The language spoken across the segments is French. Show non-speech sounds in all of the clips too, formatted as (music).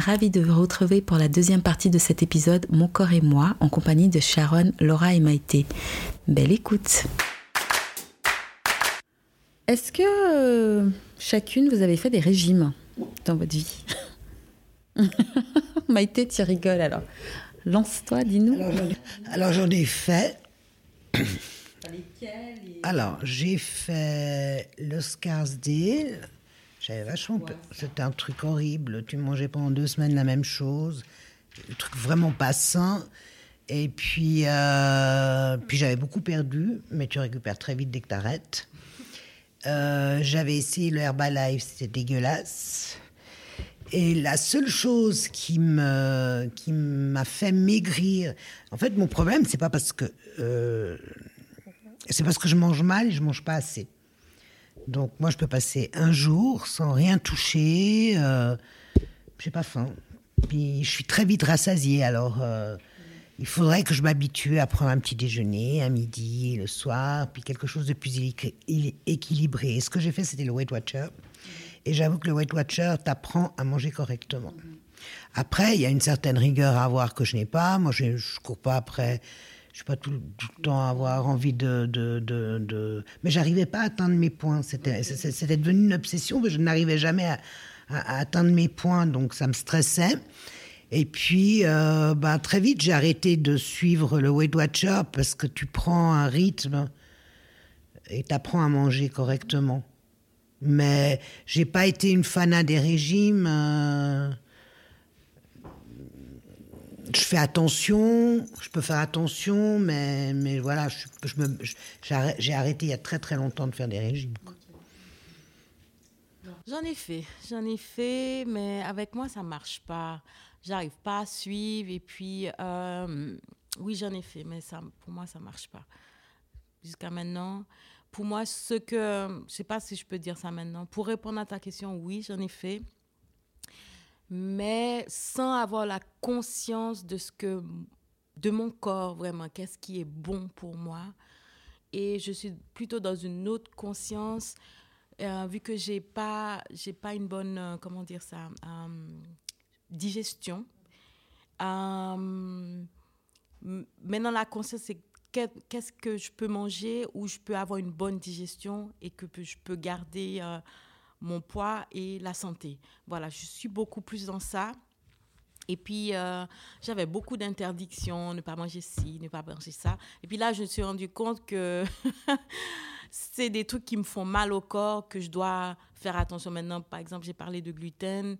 ravie de vous retrouver pour la deuxième partie de cet épisode Mon corps et moi en compagnie de Sharon, Laura et Maïté. Belle écoute Est-ce que euh, chacune vous avez fait des régimes dans votre vie (laughs) Maïté, tu rigoles alors. Lance-toi, dis-nous. Alors j'en ai fait. (coughs) Alors j'ai fait le Scarsdale. J'avais vachement C'était un truc horrible. Tu mangeais pendant deux semaines la même chose. Un truc vraiment pas sain. Et puis, euh, puis j'avais beaucoup perdu, mais tu récupères très vite dès que tu arrêtes. Euh, j'avais essayé le Herbalife, c'était dégueulasse. Et la seule chose qui me qui m'a fait maigrir, en fait, mon problème, c'est pas parce que euh, c'est parce que je mange mal et je mange pas assez. Donc moi, je peux passer un jour sans rien toucher, euh, j'ai pas faim. Puis je suis très vite rassasiée, alors euh, il faudrait que je m'habitue à prendre un petit déjeuner, à midi, le soir, puis quelque chose de plus équilibré. Et ce que j'ai fait, c'était le Weight Watcher. Et j'avoue que le Weight Watcher t'apprend à manger correctement. Après, il y a une certaine rigueur à avoir que je n'ai pas. Moi, je ne cours pas après. Je ne pas tout, le temps avoir envie de... de, de, de... Mais j'arrivais pas à atteindre mes points. C'était devenu une obsession, mais je n'arrivais jamais à, atteindre mes points, donc ça me stressait. Et puis, euh, ben, très vite, j'ai arrêté de suivre le Weight Watcher parce que tu prends un rythme et tu apprends à manger correctement. Mais j'ai pas été une fanat des régimes. Euh, je fais attention, je peux faire attention, mais, mais voilà, j'ai arrêté il y a très très longtemps de faire des régimes. J'en ai fait, j'en ai fait, mais avec moi ça marche pas. J'arrive pas à suivre et puis euh, oui j'en ai fait, mais ça, pour moi ça marche pas. Jusqu'à maintenant, pour moi, ce que, je sais pas si je peux dire ça maintenant, pour répondre à ta question, oui, j'en ai fait, mais sans avoir la conscience de ce que, de mon corps vraiment, qu'est-ce qui est bon pour moi. Et je suis plutôt dans une autre conscience, euh, vu que j'ai pas, j'ai pas une bonne, euh, comment dire ça, euh, digestion. maintenant, la conscience, c'est qu'est-ce que je peux manger où je peux avoir une bonne digestion et que je peux garder mon poids et la santé. Voilà, je suis beaucoup plus dans ça. Et puis, euh, j'avais beaucoup d'interdictions, ne pas manger ci, ne pas manger ça. Et puis là, je me suis rendu compte que (laughs) c'est des trucs qui me font mal au corps, que je dois faire attention maintenant. Par exemple, j'ai parlé de gluten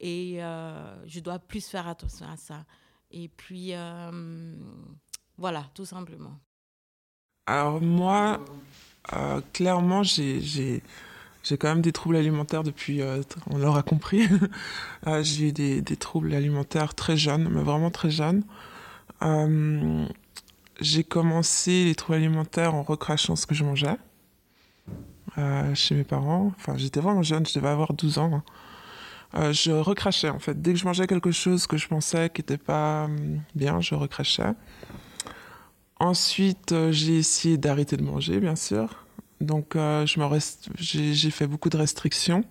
et euh, je dois plus faire attention à ça. Et puis, voilà, tout simplement. Alors moi, euh, clairement, j'ai quand même des troubles alimentaires depuis, euh, on l'aura compris. (laughs) Euh, j'ai eu des, troubles alimentaires très jeunes, mais vraiment très jeunes. j'ai commencé les troubles alimentaires en recrachant ce que je mangeais chez mes parents. Enfin, j'étais vraiment jeune, je devais avoir 12 ans. Hein. je recrachais en fait. Dès que je mangeais quelque chose que je pensais qui n'était pas bien, je recrachais. Ensuite, euh, j'ai essayé d'arrêter de manger, bien sûr. Donc, euh, je me reste, j'ai fait beaucoup de restrictions.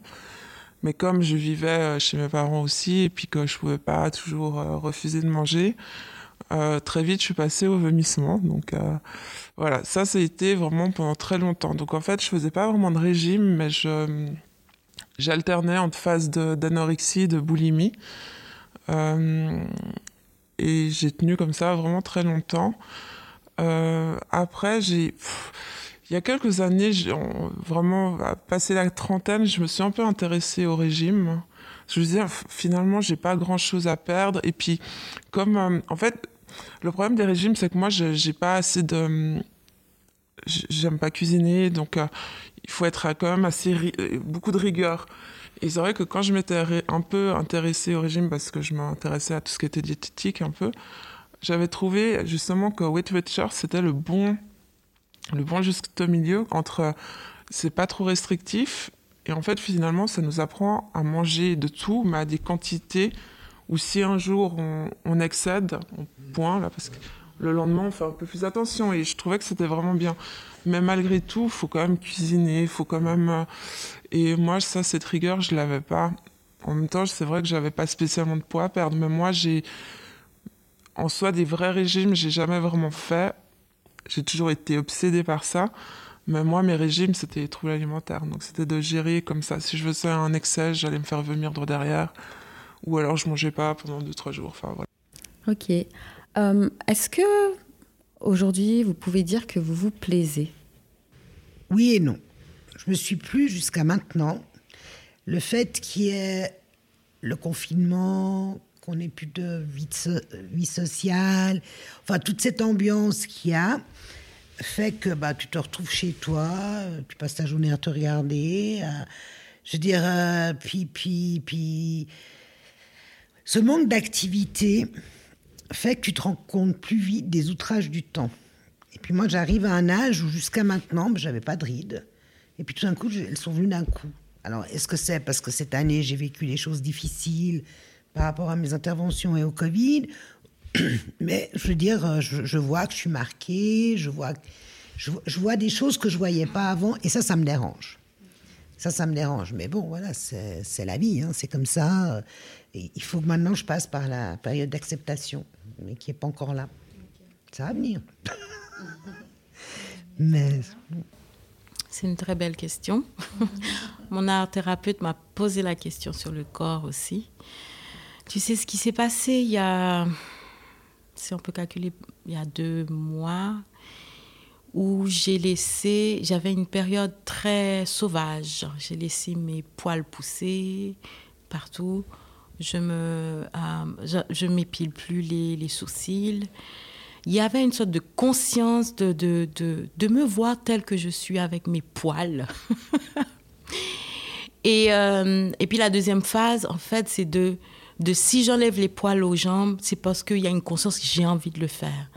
Mais comme je vivais euh, chez mes parents aussi, et puis que je pouvais pas toujours refuser de manger, très vite, je suis passée au vomissement. Donc, voilà, ça, ça a été vraiment pendant très longtemps. Donc, en fait, je faisais pas vraiment de régime, mais je, j'alternais entre phase d'anorexie, de, de boulimie. et j'ai tenu comme ça vraiment très longtemps. Euh, après, j'ai. Il y a quelques années, vraiment, passé la trentaine, je me suis un peu intéressée au régime. Je me disais, finalement, j'ai pas grand chose à perdre. Et puis, comme. Euh, en fait, le problème des régimes, c'est que moi, j'ai pas assez de. J'aime pas cuisiner, donc euh, il faut être quand même assez. beaucoup de rigueur. Et c'est vrai que quand je m'étais un peu intéressée au régime, parce que je m'intéressais à tout ce qui était diététique un peu, j'avais trouvé justement que Weight Watchers, c'était le bon, le bon juste milieu entre c'est pas trop restrictif et en fait finalement ça nous apprend à manger de tout mais à des quantités où si un jour on, excède, on point là parce que le lendemain on fait un peu plus attention et je trouvais que c'était vraiment bien. Mais malgré tout, faut quand même cuisiner, faut quand même euh, et moi ça cette rigueur je l'avais pas En même temps, c'est vrai que j'avais pas spécialement de poids à perdre, mais moi, j'ai en soi des vrais régimes, j'ai jamais vraiment fait. J'ai toujours été obsédée par ça. Mais moi, mes régimes, c'était les troubles alimentaires. Donc, c'était de gérer comme ça. Si je faisais un excès, j'allais me faire vomir de derrière. Ou alors, je mangeais pas pendant 2-3 jours. Enfin, voilà. Ok. Euh, est-ce que aujourd'hui, vous pouvez dire que vous vous plaisez? Oui et non. Je me suis plus jusqu'à maintenant. Le fait qu'il y ait le confinement, qu'on n'ait plus de vie, sociale, enfin toute cette ambiance qu'il y a, fait que bah, tu te retrouves chez toi, tu passes ta journée à te regarder. Je veux dire, euh, puis, puis, puis, ce manque d'activité fait que tu te rends compte plus vite des outrages du temps. Et puis moi, j'arrive à un âge où jusqu'à maintenant, bah, j'avais pas de rides. Et puis tout d'un coup, elles sont venues d'un coup. Alors, est-ce que c'est parce que cette année, j'ai vécu des choses difficiles par rapport à mes interventions et au Covid (coughs) Mais je veux dire, euh, je, vois que je suis marquée, je vois, je, vois des choses que je voyais pas avant, et ça, ça me dérange. Ça, ça me dérange. Mais bon, voilà, c'est la vie, hein, c'est comme ça. Et il faut que maintenant je passe par la période d'acceptation mais qui n'est pas encore là. Ça va venir. (laughs) mais. C'est une très belle question. (laughs) Mon art thérapeute m'a posé la question sur le corps aussi. Tu sais ce qui s'est passé il y a, si on peut calculer, il y a deux mois, où j'ai laissé, j'avais une période très sauvage. J'ai laissé mes poils pousser partout je me, euh, je, m'épile plus les, les, sourcils. Il y avait une sorte de conscience de, de, de, de me voir telle que je suis avec mes poils. (laughs) et, euh, et puis la deuxième phase, en fait, c'est de, de si j'enlève les poils aux jambes, c'est parce qu'il y a une conscience que j'ai envie de le faire.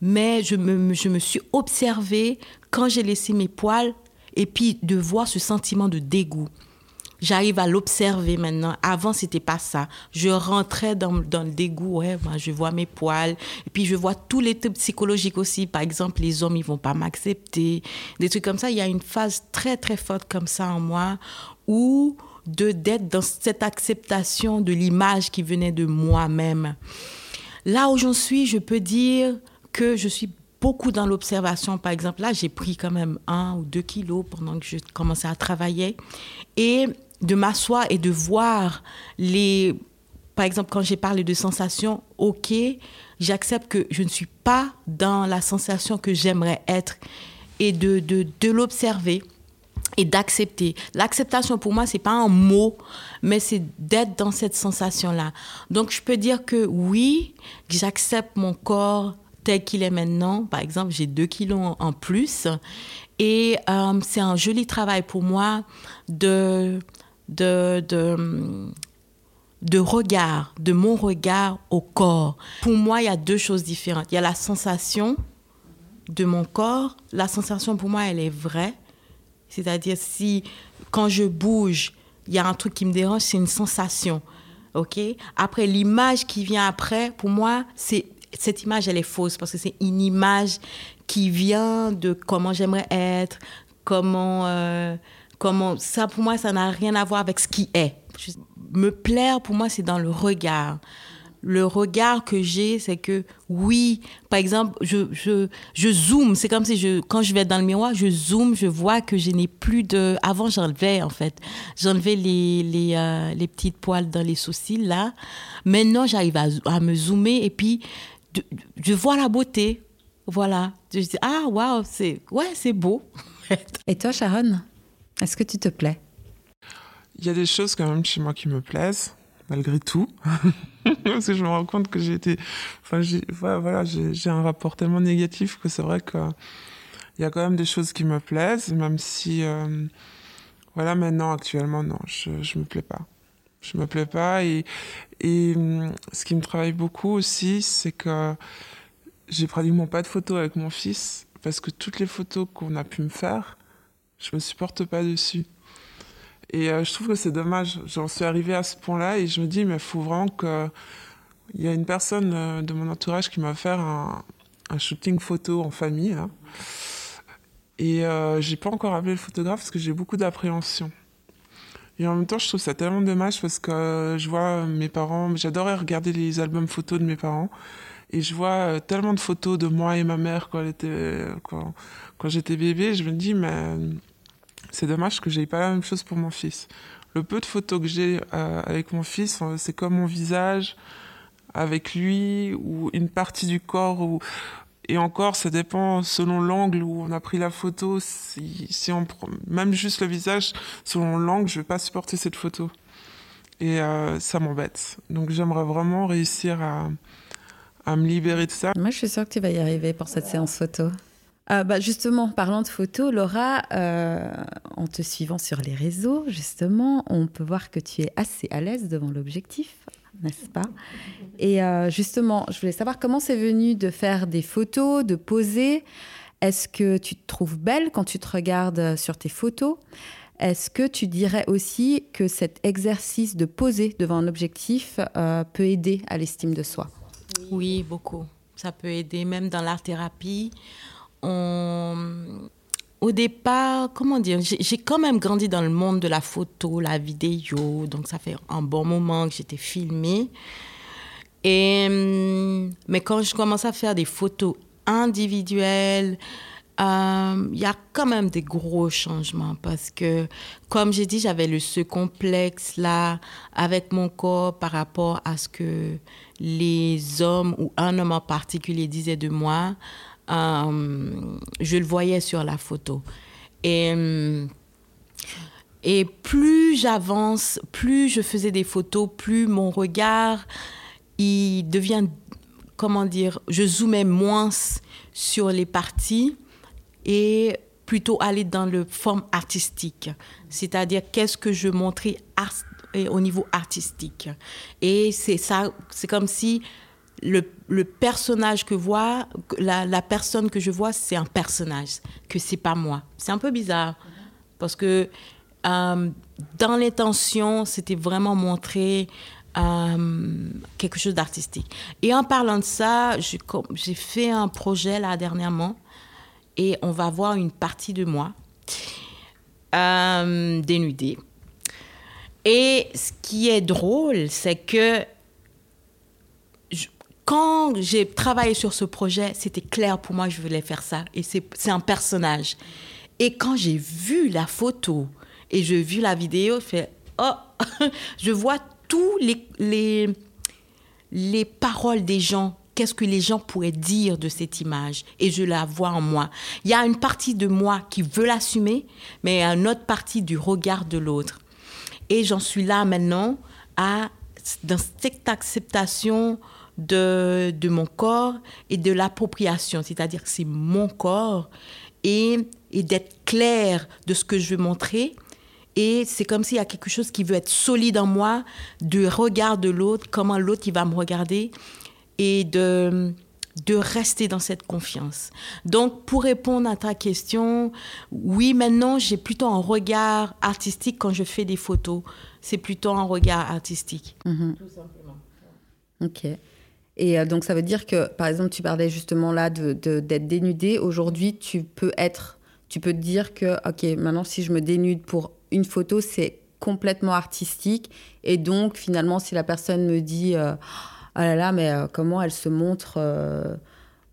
Mais je me, je me suis observée quand j'ai laissé mes poils et puis de voir ce sentiment de dégoût. J'arrive à l'observer maintenant. Avant, c'était pas ça. Je rentrais dans, dans, le dégoût. Ouais, moi, je vois mes poils. Et puis, je vois tous les trucs psychologiques aussi. Par exemple, les hommes, ils vont pas m'accepter. Des trucs comme ça. Il y a une phase très, très forte comme ça en moi où de d'être dans cette acceptation de l'image qui venait de moi-même. Là où j'en suis, je peux dire que je suis beaucoup dans l'observation. Par exemple, là, j'ai pris quand même un ou deux kilos pendant que je commençais à travailler. Et de m'asseoir et de voir les... Par exemple, quand j'ai parlé de sensations, ok, j'accepte que je ne suis pas dans la sensation que j'aimerais être et de, de, de l'observer et d'accepter. L'acceptation pour moi, c'est pas un mot, mais c'est d'être dans cette sensation-là. Donc, je peux dire que oui, j'accepte mon corps tel qu'il est maintenant. Par exemple, j'ai deux kilos en plus. Et euh, c'est un joli travail pour moi de de, de, de regard, de mon regard au corps. Pour moi, il y a deux choses différentes. Il y a la sensation de mon corps. La sensation, pour moi, elle est vraie. C'est-à-dire, si, quand je bouge, il y a un truc qui me dérange, c'est une sensation. OK? Après, l'image qui vient après, pour moi, c'est cette image, elle est fausse parce que c'est une image qui vient de comment j'aimerais être, comment... Euh, comment ça pour moi ça n'a rien à voir avec ce qui est. me plaire pour moi c'est dans le regard. Le regard que j'ai, c'est que oui, par exemple, je, je, je zoome. C'est comme si je, quand je vais dans le miroir, je zoome, je vois que je n'ai plus de. Avant, j'enlevais, en fait. J'enlevais les, les, euh, les petites poils dans les sourcils, là. Maintenant, j'arrive à, à, me zoomer et puis je vois la beauté. Voilà. Je dis, ah, waouh, c'est ouais, c'est beau. (laughs) et toi, Sharon est-ce que tu te plais? Il y a des choses quand même chez moi qui me plaisent, malgré tout. (laughs) Parce que je me rends compte que j'ai été. Enfin, j'ai, voilà, j'ai, un rapport tellement négatif que c'est vrai qu'il y a quand même des choses qui me plaisent, même si. Euh, voilà, maintenant, actuellement, non, je ne me plais pas. Je me plais pas. Et, et ce qui me travaille beaucoup aussi, c'est que j'ai pratiquement pas de photos avec mon fils, parce que toutes les photos qu'on a pu me faire, je me supporte pas dessus. Et euh, je trouve que c'est dommage. J'en suis arrivée à ce point-là et je me dis, mais il faut vraiment que. Il y a une personne euh, de mon entourage qui m'a fait un, un, shooting photo en famille. Là. Et euh, j'ai pas encore appelé le photographe parce que j'ai beaucoup d'appréhension. Et en même temps, je trouve ça tellement dommage parce que je vois mes parents, j'adorais regarder les albums photos de mes parents. Et je vois euh, tellement de photos de moi et ma mère quand j'étais bébé. Je me dis, mais c'est dommage que j'ai pas la même chose pour mon fils. Le peu de photos que j'ai euh, avec mon fils, c'est comme mon visage avec lui ou une partie du corps et encore ça dépend selon l'angle où on a pris la photo. Si, on même juste le visage selon l'angle je vais pas supporter cette photo. Et euh, ça m'embête. Donc j'aimerais vraiment réussir à me libérer de ça. Moi je suis sûre que tu vas y arriver pour cette séance photo euh, bah justement, parlant de photos, Laura, euh, en te suivant sur les réseaux, justement, on peut voir que tu es assez à l'aise devant l'objectif, n'est-ce pas? Et euh, justement, je voulais savoir comment c'est venu de faire des photos, de poser. Est-ce que tu te trouves belle quand tu te regardes sur tes photos? Est-ce que tu dirais aussi que cet exercice de poser devant un objectif peut aider à l'estime de soi? Oui, beaucoup. Ça peut aider même dans l'art-thérapie au départ, comment dire, j'ai quand même grandi dans le monde de la photo, la vidéo, donc ça fait un bon moment que j'étais filmée. Et, hum, mais quand je commence à faire des photos individuelles, euh, il y a quand même des gros changements parce que, comme j'ai dit, j'avais le ce complexe là avec mon corps par rapport à ce que les hommes ou un homme en particulier disaient de moi. Euh, je le voyais sur la photo. Et, euh, et plus j'avance, plus je faisais des photos, plus mon regard, il devient, comment dire, je zoomais moins sur les parties et plutôt aller dans le forme artistique. C'est-à-dire qu'est-ce que je montrais au niveau artistique. Et c'est ça, c'est comme si le, personnage que vois, la, personne que je vois, c'est un personnage, que c'est pas moi. C'est un peu bizarre parce que euh, dans l'intention, c'était vraiment montrer euh, quelque chose d'artistique. Et en parlant de ça, j'ai fait un projet là dernièrement et on va voir une partie de moi euh, dénudée. Et ce qui est drôle, c'est que quand j'ai travaillé sur ce projet, c'était clair pour moi je voulais faire ça. Et c'est un personnage. Et quand j'ai vu la photo et j'ai vu la vidéo, je fais, oh, (laughs) je vois tous les, les, les paroles des gens. Qu'est-ce que les gens pourraient dire de cette image? Et je la vois en moi. Il y a une partie de moi qui veut l'assumer, mais une autre partie du regard de l'autre. Et j'en suis là maintenant à, dans cette acceptation de, de mon corps et de l'appropriation, c'est-à-dire que c'est mon corps et, et d'être clair de ce que je veux montrer. Et c'est comme s'il y a quelque chose qui veut être solide en moi, de regard de l'autre, comment l'autre il va me regarder et de, de rester dans cette confiance. Donc, pour répondre à ta question, oui, maintenant, j'ai plutôt un regard artistique quand je fais des photos. C'est plutôt un regard artistique. Mhm. Tout simplement. Ok. Et euh, donc, ça veut dire que, par exemple, tu parlais justement là d'être de, dénudé. Aujourd'hui, tu peux être, tu peux te dire que, OK, maintenant, si je me dénude pour une photo, c'est complètement artistique. Et donc, finalement, si la personne me dit, euh, ah là là, mais euh, comment elle se montre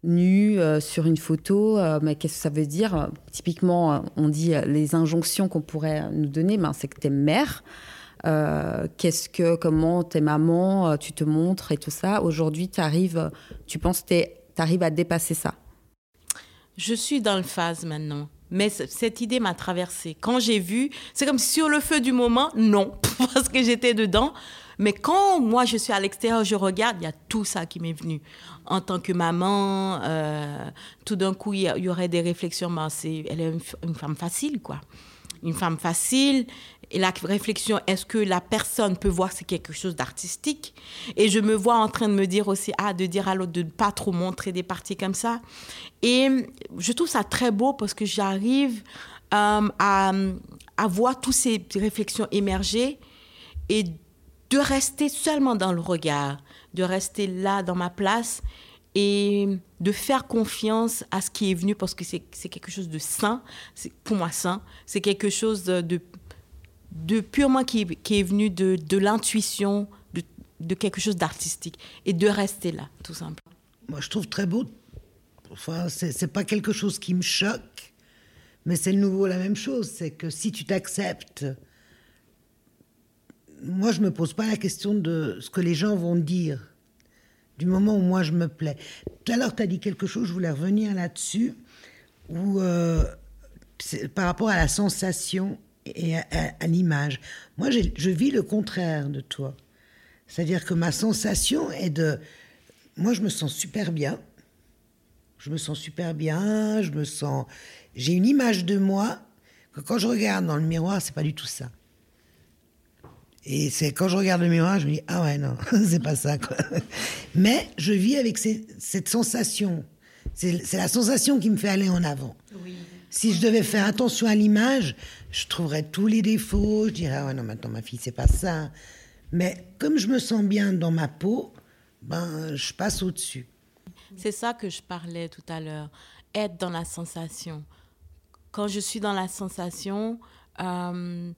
nue sur une photo, mais qu'est-ce que ça veut dire? Typiquement, on dit les injonctions qu'on pourrait nous donner, ben, c'est que tu es mère. Euh, qu'est-ce que, comment t'es maman, euh, tu te montres et tout ça. Aujourd'hui, tu arrives, tu penses que tu arrives à dépasser ça Je suis dans le phase maintenant. Mais cette idée m'a traversée. Quand j'ai vu, c'est comme sur le feu du moment, non, (laughs) parce que j'étais dedans. Mais quand moi je suis à l'extérieur, je regarde, il y a tout ça qui m'est venu. En tant que maman, euh, tout d'un coup, il y, aurait des réflexions. Ben, elle est une, femme facile, quoi. Une femme facile, et la réflexion, est-ce que la personne peut voir c'est quelque chose d'artistique? Et je me vois en train de me dire aussi, ah, de dire à l'autre de ne pas trop montrer des parties comme ça. Et je trouve ça très beau parce que j'arrive euh, à, à voir toutes ces réflexions émerger et de rester seulement dans le regard, de rester là dans ma place et de faire confiance à ce qui est venu parce que c'est quelque chose de sain, pour moi sain, c'est quelque chose de de purement qui, qui est venu de, de l'intuition, de, de quelque chose d'artistique, et de rester là, tout simplement. Moi, je trouve très beau. Enfin, c'est pas quelque chose qui me choque, mais c'est de nouveau la même chose. C'est que si tu t'acceptes, moi, je me pose pas la question de ce que les gens vont dire du moment où moi je me plais. Tout à l'heure, tu as dit quelque chose, je voulais revenir là-dessus, où euh, par rapport à la sensation et à, l'image. Moi, je vis le contraire de toi. C'est-à-dire que ma sensation est de... Moi, je me sens super bien. Je me sens super bien, je me sens... J'ai une image de moi que quand je regarde dans le miroir, c'est pas du tout ça. Et c'est quand je regarde le miroir, je me dis ah ouais non, (laughs) c'est pas ça quoi. Mais je vis avec cette sensation. C'est la sensation qui me fait aller en avant. Si je devais faire attention à l'image, je trouverais tous les défauts. Je dirais ah ouais non maintenant ma fille c'est pas ça. Mais comme je me sens bien dans ma peau, ben je passe au dessus. C'est ça que je parlais tout à l'heure. Être dans la sensation. Quand je suis dans la sensation, euh,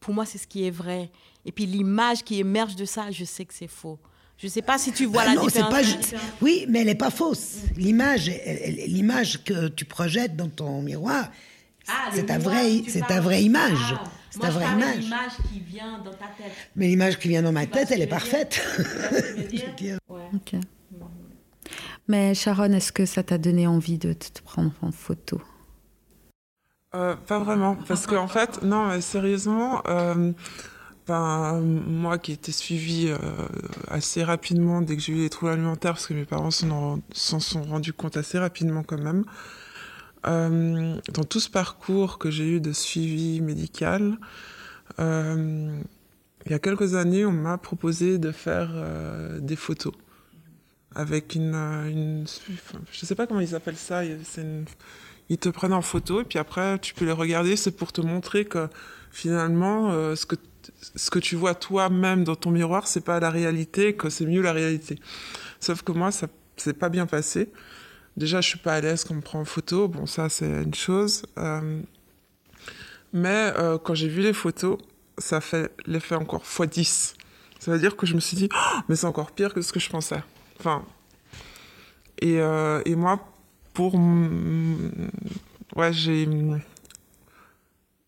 pour moi, c'est ce qui est vrai. Et puis l'image qui émerge de ça, je sais que c'est faux. Je ne sais pas si tu vois la différence. Pas, oui, mais elle n'est pas fausse. L'image, l'image que tu projettes dans ton miroir, ah, c'est ta vraie, c'est ta vraie image. Ah, c'est ta vraie image. L'image qui vient dans ta tête. Mais l'image qui vient dans ma tête, elle est parfaite. (laughs) Mais Sharon, est-ce que ça t'a donné envie de te prendre en photo? Euh, Pas vraiment, parce qu'en en fait, non, sérieusement. Euh, moi qui étais suivie euh, assez rapidement dès que j'ai eu les troubles alimentaires, parce que mes parents s'en sont rendus compte assez rapidement quand même, euh, dans tout ce parcours que j'ai eu de suivi médical, euh, il y a quelques années, on m'a proposé de faire des photos avec une, une, je sais pas comment ils appellent ça, ils te prennent en photo et puis après tu peux les regarder, c'est pour te montrer que finalement ce que ce que tu vois toi-même dans ton miroir, c'est pas la réalité, que c'est mieux la réalité. Sauf que moi, ça s'est pas bien passé. Déjà, je suis pas à l'aise quand on me prend en photo. Bon, ça, c'est une chose. Euh, mais euh, quand j'ai vu les photos, ça fait l'effet encore x10. Ça veut dire que je me suis dit, oh, mais c'est encore pire que ce que je pensais. Enfin. Et, euh, et moi, pour. Ouais, j'ai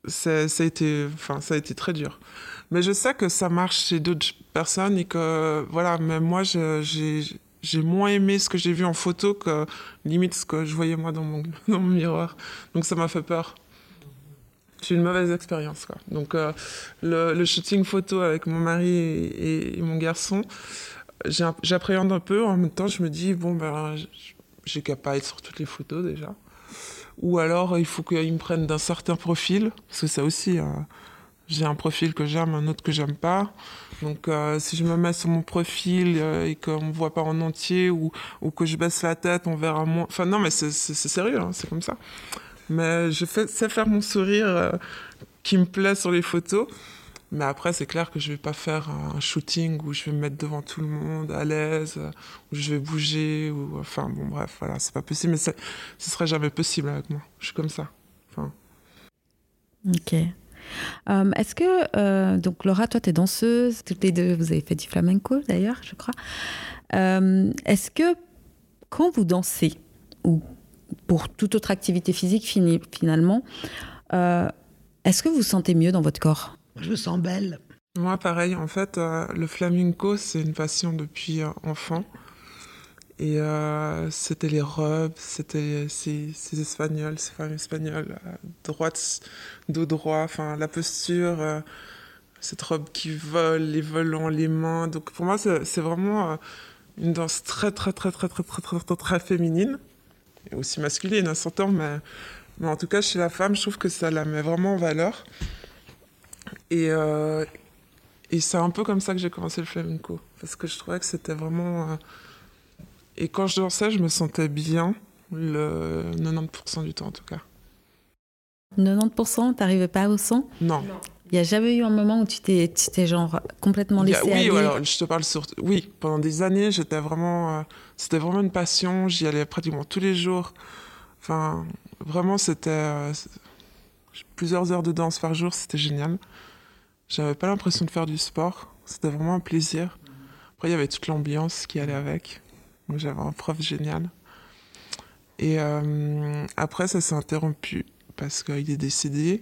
ça, a été, enfin, ça a été très dur. Mais je sais que ça marche chez d'autres personnes et que, voilà, même moi, j'ai moins aimé ce que j'ai vu en photo que limite ce que je voyais moi dans mon, (laughs) dans mon miroir. Donc ça m'a fait peur. J'ai une mauvaise expérience. Quoi. Donc euh, le, le, shooting photo avec mon mari et, mon garçon, j'appréhende un peu. En même temps, je me dis, bon, ben, j'ai qu'à pas être sur toutes les photos déjà ou alors il faut qu'ils me prennent d'un certain profil, parce que ça aussi, euh, j'ai un profil que j'aime, un autre que j'aime pas. Donc euh, si je me mets sur mon profil euh, et qu'on me voit pas en entier ou, ou que je baisse la tête, on verra moins. Enfin non, mais c'est sérieux, hein, c'est comme ça. Mais je fais, sais faire mon sourire qui me plaît sur les photos. Mais après, c'est clair que je vais pas faire un shooting où je vais me mettre devant tout le monde à l'aise, où je vais bouger, ou enfin bon bref, voilà, c'est pas possible. Mais ce serait jamais possible avec moi. Je suis comme ça. Ok. Euh, est-ce que, euh, donc Laura, toi, tu es danseuse, toutes les deux, vous avez fait du flamenco d'ailleurs, je crois. Euh, est-ce que quand vous dansez, ou pour toute autre activité physique finalement, est-ce que vous vous sentez mieux dans votre corps? Je me sens belle. Moi, pareil. En fait, euh, le flamenco, c'est une passion depuis euh, enfant. Et euh, c'était les robes, c'était ces, espagnols, ces femmes espagnoles, droite, dos droit, enfin la posture, cette robe qui vole, les volants, les mains. Donc pour moi, c'est vraiment une danse très, très, très, très, très, très, très, très, très féminine. Et aussi masculine, à s'entend, mais, mais en tout cas, chez la femme, je trouve que ça la met vraiment en valeur. Et, euh, et c'est un peu comme ça que j'ai commencé le flamenco. Parce que je trouvais que c'était vraiment. Euh, et quand je dansais, je me sentais bien, le 90% du temps en tout cas. 90% T'arrivais pas au 100 Non. Il n'y a jamais eu un moment où tu t'es, genre complètement laissé oui, aller Oui, alors je te parle sur... Oui, pendant des années, j'étais vraiment... Euh, c'était vraiment une passion. J'y allais pratiquement tous les jours. Enfin, vraiment, c'était... plusieurs heures de danse par jour, c'était génial. J'avais pas l'impression de faire du sport. C'était vraiment un plaisir. Après, il y avait toute l'ambiance qui allait avec. J'avais un prof génial. Et euh, après, ça s'est interrompu parce qu'il est décédé.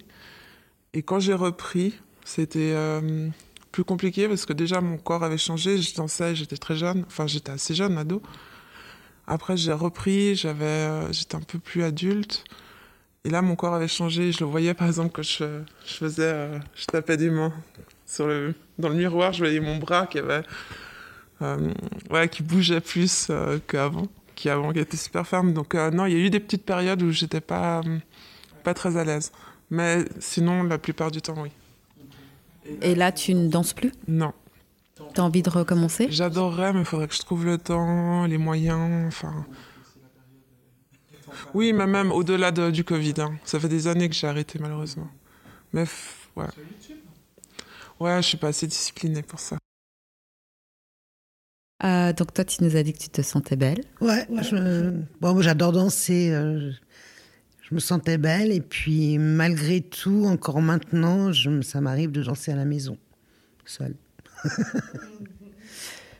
Et quand j'ai repris, c'était euh, plus compliqué parce que déjà mon corps avait changé. Je dansais, j'étais très jeune. Enfin, j'étais assez jeune, ado. Après, j'ai repris, j'avais, euh, j'étais un peu plus adulte. Et là, mon corps avait changé. Je le voyais, par exemple, que je, je faisais, je tapais des mains sur le, dans le miroir. Je voyais mon bras qui avait, ouais, qui bougeait plus qu'avant qui avant qui était super ferme. Donc euh, non, il y a eu des petites périodes où j'étais pas pas très à l'aise. Mais sinon, la plupart du temps, oui. Et là, tu ne danses plus? Non. Tu as envie de recommencer? J'adorerais, mais il faudrait que je trouve le temps, les moyens, enfin... Oui, mais même au-delà du Covid. Hein. Ça fait des années que j'ai arrêté, malheureusement. Mais ouais. Ouais, je suis pas assez disciplinée pour ça. Euh, donc toi, tu nous as dit que tu te sentais belle. Ouais, bon, j'adore danser. Euh, je me sentais belle et puis malgré tout, encore maintenant, je... ça m'arrive de danser à la maison, seule. (laughs)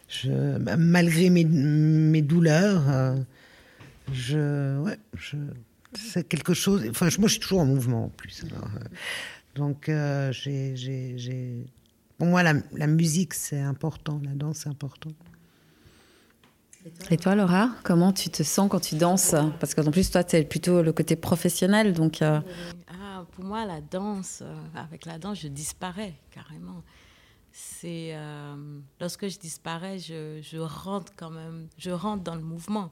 je... malgré mes, mes douleurs, euh, je, ouais, je... c'est quelque chose. Enfin, moi, je suis toujours en mouvement en plus. donc, j'ai, pour moi, la, la musique, c'est important, la danse, c'est important. Et toi, Laura, comment tu te sens quand tu danses? Parce qu'en plus, toi, tu es plutôt le côté professionnel. Donc, euh, ah, pour moi, la danse, euh, avec la danse, je disparais carrément. C'est euh, lorsque je disparais, je, je, rentre quand même, je rentre dans le mouvement,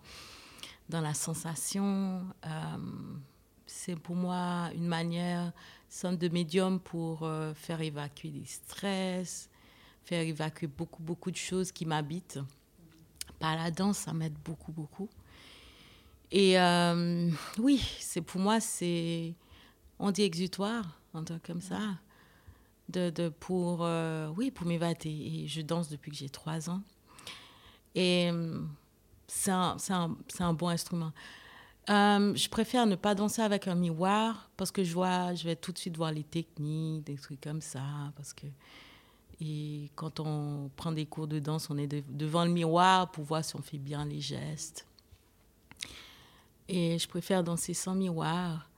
dans la sensation. c'est pour moi une manière, somme de médium pour faire évacuer des stress, faire évacuer beaucoup, beaucoup de choses qui m'habitent par la danse, ça m'aide beaucoup, beaucoup. Et euh, oui, c'est pour moi, c'est, on dit exutoire, un truc comme ça, de, pour, euh, oui, pour m'évader. Et je danse depuis que j'ai trois ans. Et euh, c'est un, un, un, bon instrument. je préfère ne pas danser avec un miroir parce que je vois, je vais tout de suite voir les techniques, des trucs comme ça, parce que et quand on prend des cours de danse, on est devant le miroir pour voir si on fait bien les gestes. Et je préfère danser sans miroir.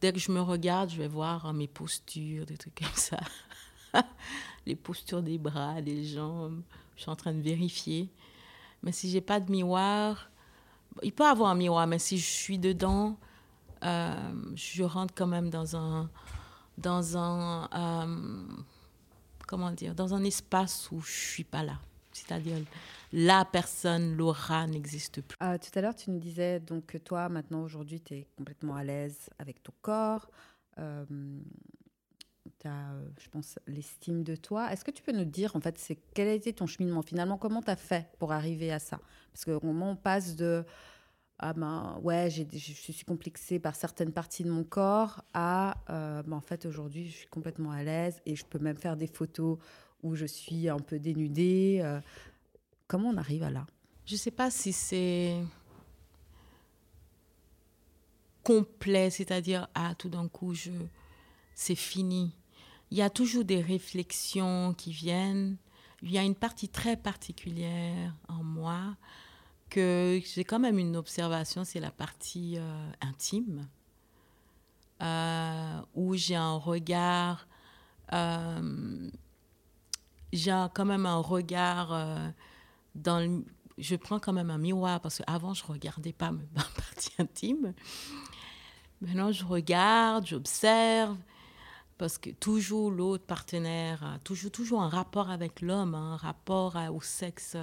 Dès que je me regarde, je vais voir mes postures, des trucs comme ça. (laughs) les postures des bras, des jambes. Je suis en train de vérifier. Mais si j'ai pas de miroir, il peut avoir un miroir, mais si je suis dedans, euh, je rentre quand même dans un, dans un, euh, comment dire, dans un espace où je suis pas là. C'est-à-dire, la personne, Laura, n'existe plus. Euh, tout à l'heure, tu nous disais donc que toi, maintenant, aujourd'hui, tu es complètement à l'aise avec ton corps. Euh, tu as, je pense, l'estime de toi. Est-ce que tu peux nous dire, en fait, c'est quel a été ton cheminement? Finalement Comment tu as fait pour arriver à ça? Parce qu'au moment où on passe de ah ben ouais, je suis complexée par certaines parties de mon corps, à euh, ben en fait aujourd'hui je suis complètement à l'aise et je peux même faire des photos où je suis un peu dénudée. Euh. comment on arrive à là? Je sais pas si c'est complet, c'est-à-dire ah tout d'un coup je c'est fini. Il y a toujours des réflexions qui viennent. Il y a une partie très particulière en moi que j'ai quand même une observation, c'est la partie euh, intime, euh, où j'ai un regard, euh, j'ai quand même un regard dans je prends quand même un miroir parce qu'avant je regardais pas (laughs) ma partie intime. Maintenant je regarde, j'observe parce que toujours l'autre partenaire toujours toujours un rapport avec l'homme, un rapport au sexe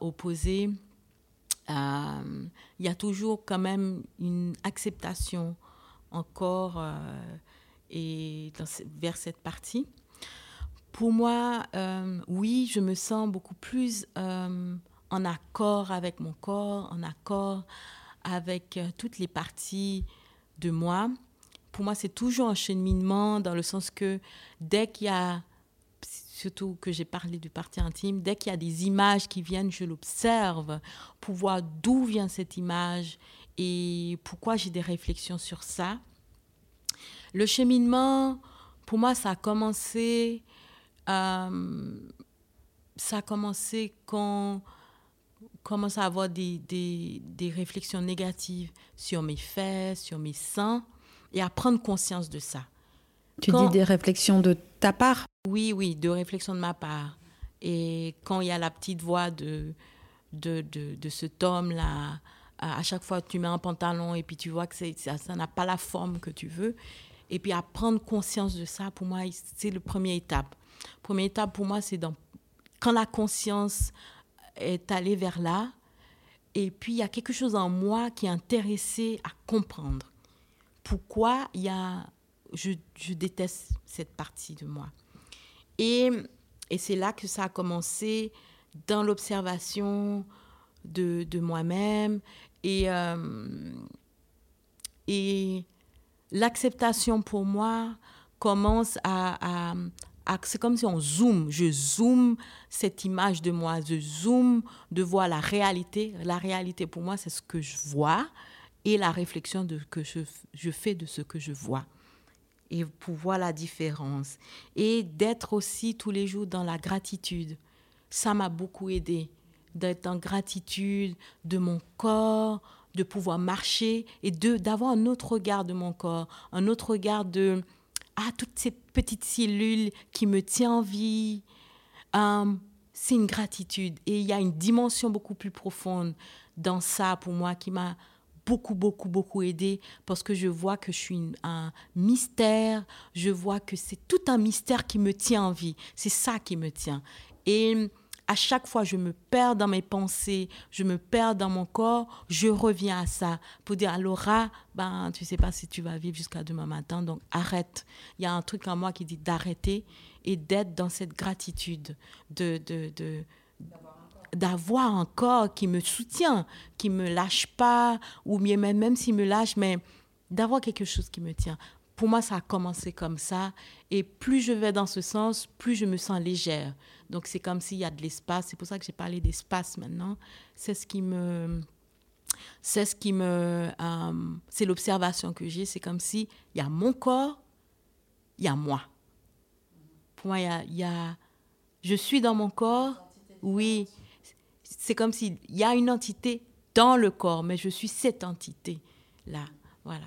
opposé euh, il y a toujours quand même une acceptation encore euh, et vers cette partie. Pour moi, euh, oui, je me sens beaucoup plus en accord avec mon corps, en accord avec toutes les parties de moi. Pour moi, c'est toujours un cheminement dans le sens que dès qu'il y a surtout que j'ai parlé du parti intime, dès qu'il y a des images qui viennent, je l'observe pour voir d'où vient cette image et pourquoi j'ai des réflexions sur ça. Le cheminement pour moi, ça a commencé, euh, ça a commencé quand commence à avoir des, des, des, réflexions négatives sur mes fesses, sur mes seins, et à prendre conscience de ça. Tu dis des réflexions de ta part? Oui, oui, de réflexions de ma part. Et quand il y a la petite voix de, de, de, de cet homme-là, à chaque fois tu mets un pantalon et puis tu vois que ça n'a pas la forme que tu veux. Et puis à prendre conscience de ça, pour moi, c'est le première étape. Première étape pour moi, c'est quand la conscience est allée vers là, et puis il y a quelque chose en moi qui est intéressé à comprendre pourquoi il y a, je, déteste cette partie de moi. Et, et c'est là que ça a commencé dans l'observation de, de moi-même et, euh, et l'acceptation pour moi commence à, à, c'est comme si on zoome, je zoome cette image de moi, je zoome de voir la réalité. La réalité pour moi, c'est ce que je vois et la réflexion de, que je, je fais de ce que je vois. Et pour voir la différence. Et d'être aussi tous les jours dans la gratitude. Ça m'a beaucoup aidé. D'être en gratitude de mon corps, de pouvoir marcher et de d'avoir un autre regard de mon corps, un autre regard de ah, toutes ces petites cellules qui me tiennent en vie. Euh, c'est une gratitude. Et il y a une dimension beaucoup plus profonde dans ça pour moi qui m'a beaucoup, beaucoup, beaucoup aidé parce que je vois que je suis un mystère. Je vois que c'est tout un mystère qui me tient en vie. C'est ça qui me tient. Et à chaque fois, je me perds dans mes pensées, je me perds dans mon corps, je reviens à ça pour dire à Laura, ben, tu sais pas si tu vas vivre jusqu'à demain matin, donc arrête. Il y a un truc en moi qui dit d'arrêter et d'être dans cette gratitude, de, de, de d'avoir un corps qui me soutient, qui me lâche pas, ou même, même s'il me lâche, mais d'avoir quelque chose qui me tient. Pour moi, ça a commencé comme ça. Et plus je vais dans ce sens, plus je me sens légère. Donc c'est comme s'il y a de l'espace. C'est pour ça que j'ai parlé d'espace maintenant. C'est ce qui me, c'est ce qui me, euh, c'est l'observation que j'ai. C'est comme si il y a mon corps, il y a moi. Pour moi, il y a, il y a je suis dans mon corps. Oui, c'est comme s'il y a une entité dans le corps, mais je suis cette entité là. Voilà.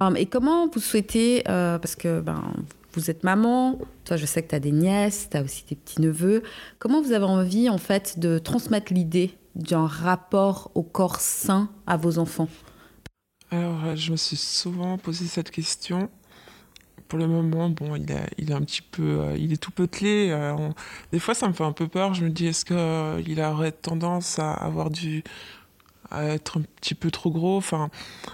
Um, et comment vous souhaitez, euh, parce que ben, vous êtes maman, toi je sais que tu as des nièces, tu as aussi des petits-neveux, comment vous avez envie en fait de transmettre l'idée d'un rapport au corps sain à vos enfants? Alors euh, je me suis souvent posé cette question. Pour le moment, bon, il est, il un petit peu, euh, il est tout peutelé. des fois, ça me fait un peu peur. Je me dis, est-ce qu'il aurait tendance à avoir du, à être un petit peu trop gros? Enfin,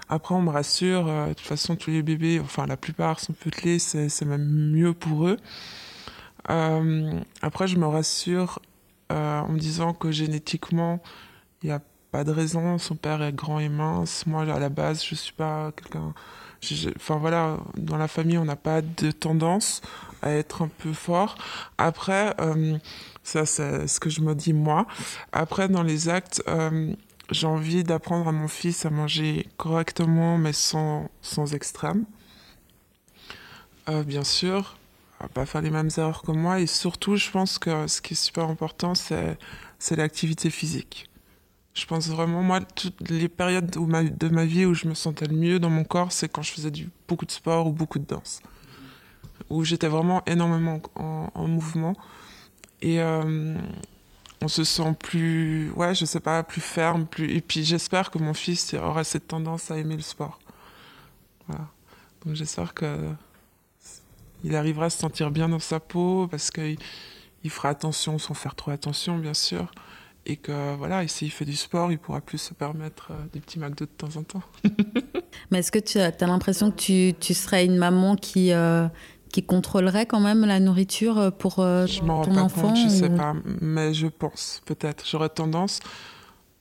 après, on me rassure. Euh, de toute façon, tous les bébés, enfin, la plupart sont peutelés, c'est même mieux pour eux. Euh, après, je me rassure euh, en me disant que génétiquement, il n'y a pas de raison. Son père est grand et mince. Moi, à la base, je suis pas quelqu'un. Enfin voilà, dans la famille, on n'a pas de tendance à être un peu fort. Après, ça, c'est ce que je me dis moi. Après, dans les actes, j'ai envie d'apprendre à mon fils à manger correctement, mais sans, sans extrême. Euh, bien sûr, à pas faire les mêmes erreurs que moi. Et surtout, je pense que ce qui est super important, c'est l'activité physique. Je pense vraiment, moi, toutes les périodes de ma vie où je me sentais le mieux dans mon corps, c'est quand je faisais du, beaucoup de sport ou beaucoup de danse. Où j'étais vraiment énormément en, en mouvement. Et, euh, on se sent plus, ouais, je sais pas, plus ferme, plus. Et puis j'espère que mon fils aura cette tendance à aimer le sport. Voilà. Donc j'espère que il arrivera à se sentir bien dans sa peau parce qu'il il fera attention sans faire trop attention, bien sûr. Et que voilà, s'il fait du sport, il pourra plus se permettre euh, des petits McDo de temps en temps. (laughs) Mais est-ce que tu as, l'impression que tu, tu, serais une maman qui, euh, qui contrôlerait quand même la nourriture pour euh, je ton pas enfant compte, Je sais pas, mais je pense peut-être. J'aurais tendance,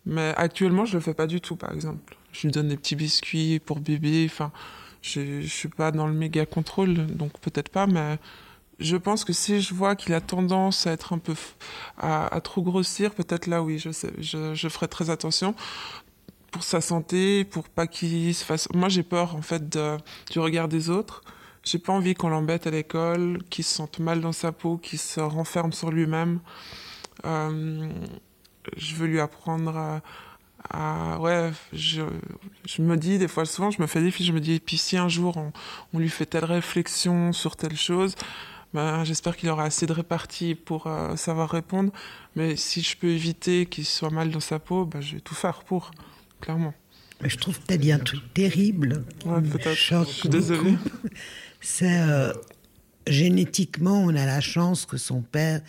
mais actuellement je le fais pas du tout, par exemple. Je lui donne des petits biscuits pour bébé. Enfin, je, je suis pas dans le méga contrôle, donc peut-être pas, mais je pense que si je vois qu'il a tendance à être un peu à, trop grossir, peut-être là oui, je sais, je, je ferai très attention pour sa santé, pour pas qu'il se fasse. Moi, j'ai peur en fait de, du regard des autres j'ai pas envie qu'on l'embête à l'école, qu'il se sente mal dans sa peau, qu'il se renferme sur lui-même. Euh, je veux lui apprendre à, à ouais, je, me dis des fois souvent, je me fais des filles, je me dis, et puis si un jour on, on lui fait telle réflexion sur telle chose, ben, j'espère qu'il aura assez de répartie pour euh, savoir répondre. Mais si je peux éviter qu'il soit mal dans sa peau, ben, je vais tout faire pour, clairement. Mais je trouve que tu as dit un truc terrible. Ouais, peut-être. Je suis désolée. C'est euh, génétiquement, on a la chance que son père,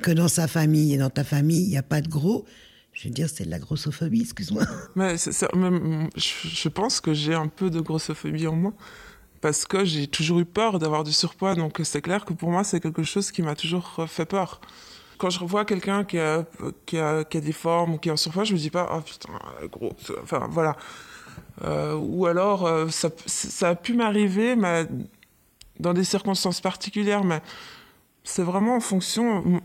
que dans sa famille et dans ta famille, il n'y a pas de gros. Je veux dire, c'est de la grossophobie, excuse-moi. Mais je pense que j'ai un peu de grossophobie en moi parce que j'ai toujours eu peur d'avoir du surpoids. Donc c'est clair que pour moi, c'est quelque chose qui m'a toujours fait peur. Quand je revois quelqu'un qui a, qui, a, qui a des formes ou qui est en surpoids, je me dis pas, oh putain, gros, enfin voilà. Euh, ou alors, euh, ça, ça, a pu m'arriver, mais dans des circonstances particulières, mais c'est vraiment en fonction,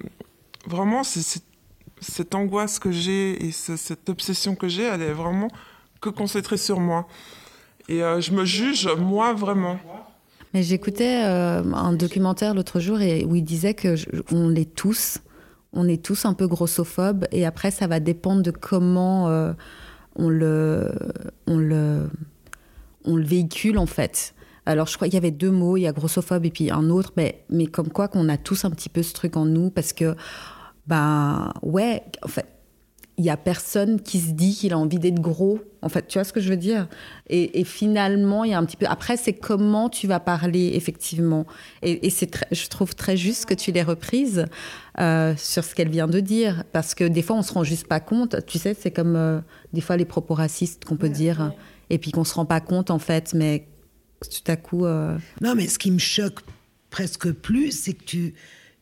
vraiment, cette angoisse que j'ai et cette obsession que j'ai, elle est vraiment que concentrée sur moi. Et euh, je me juge, moi, vraiment. Mais j'écoutais euh, un documentaire l'autre jour et, où il disait que on l'est tous. On est tous un peu grossophobes. Et après, ça va dépendre de comment euh, on, le, on, le, on le véhicule, en fait. Alors, je crois qu'il y avait deux mots. Il y a grossophobe et puis un autre. Mais, mais comme quoi qu'on a tous un petit peu ce truc en nous. Parce que, ben, ouais, en fait, il y a personne qui se dit qu'il a envie d'être gros. En fait, tu vois ce que je veux dire? Et, finalement, il y a un petit peu. Après, c'est comment tu vas parler effectivement. Et, c'est, je trouve très juste que tu l'aies reprise euh, sur ce qu'elle vient de dire, parce que des fois, on se rend juste pas compte. Tu sais, c'est comme euh, des fois les propos racistes qu'on peut dire, et puis qu'on se rend pas compte en fait, mais tout à coup. Euh, non, mais ce qui me choque presque plus, c'est que tu,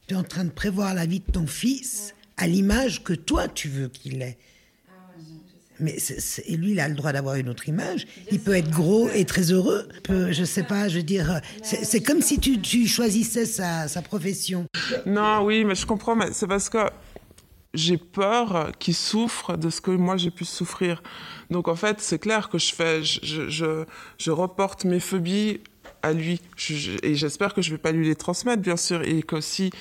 tu es en train de prévoir la vie de ton fils à l'image que toi tu veux qu'il ait. Mais et lui, il a le droit d'avoir une autre image. Il peut être gros et très heureux. Peut, je sais pas, je veux dire, c'est comme si tu, tu choisissais sa, sa, profession. Non, oui, mais je comprends, mais c'est parce que j'ai peur qu'il souffre de ce que moi j'ai pu souffrir. Donc en fait, c'est clair que je fais, je, je, je reporte mes phobies à lui. et j'espère que je vais pas lui les transmettre, bien sûr, et que si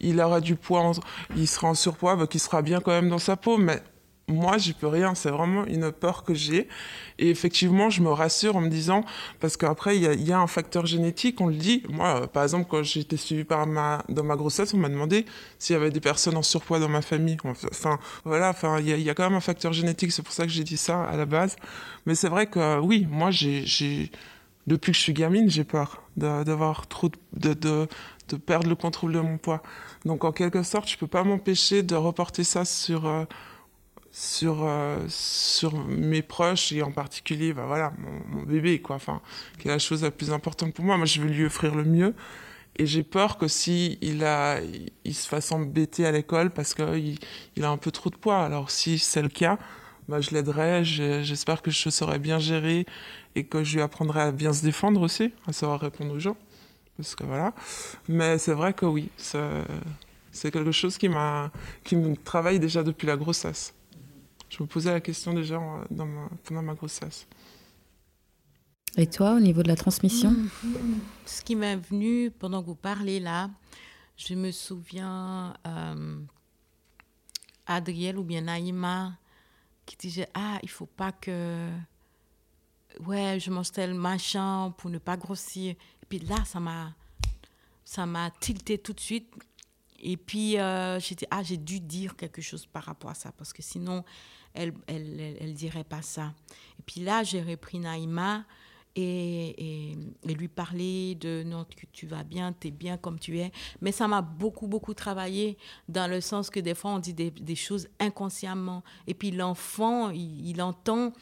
il aura du poids, il sera en surpoids, bah, qu'il sera bien quand même dans sa peau. Mais moi, j'y peux rien. C'est vraiment une peur que j'ai. Et effectivement, je me rassure en me disant, parce qu'après, il y, a, un facteur génétique, on le dit. Moi, par exemple, quand été suivie par ma, dans ma grossesse, on m'a demandé s'il y avait des personnes en surpoids dans ma famille. Enfin, voilà, enfin, il y a quand même un facteur génétique. C'est pour ça que j'ai dit ça à la base. Mais c'est vrai que, oui, moi, j'ai, depuis que je suis gamine, j'ai peur d'avoir trop de, de, de, perdre le contrôle de mon poids. Donc en quelque sorte, je peux pas m'empêcher de reporter ça sur euh, sur euh, sur mes proches et en particulier, bah voilà, mon, bébé quoi. Enfin, qui est la chose la plus importante pour moi. Moi, je veux lui offrir le mieux. Et j'ai peur que si il a, il se fasse embêter à l'école parce qu'il il a un peu trop de poids. Alors si c'est le cas, bah, je l'aiderai. J'espère que je saurai bien gérer et que je lui apprendrai à bien se défendre aussi, à savoir répondre aux gens. Parce que voilà. Mais c'est vrai que oui, c'est quelque chose qui, qui me travaille déjà depuis la grossesse. Je me posais la question déjà dans pendant ma grossesse. Et toi, au niveau de la transmission Ce qui m'est venu pendant que vous parlez là, je me souviens euh, Adriel ou bien Naïma qui disait Ah, il faut pas que ouais, je mange tel machin pour ne pas grossir. Et puis là, ça m'a, ça m'a tilté tout de suite. Et puis, euh, j'ai ah, j'ai dû dire quelque chose par rapport à ça, parce que sinon, elle elle, elle, dirait pas ça. Et puis là, j'ai repris Naïma et, lui parler de non, tu vas bien, tu es bien comme tu es. Mais ça m'a beaucoup, beaucoup travaillé dans le sens que des fois, on dit des, choses inconsciemment. Et puis l'enfant, il entend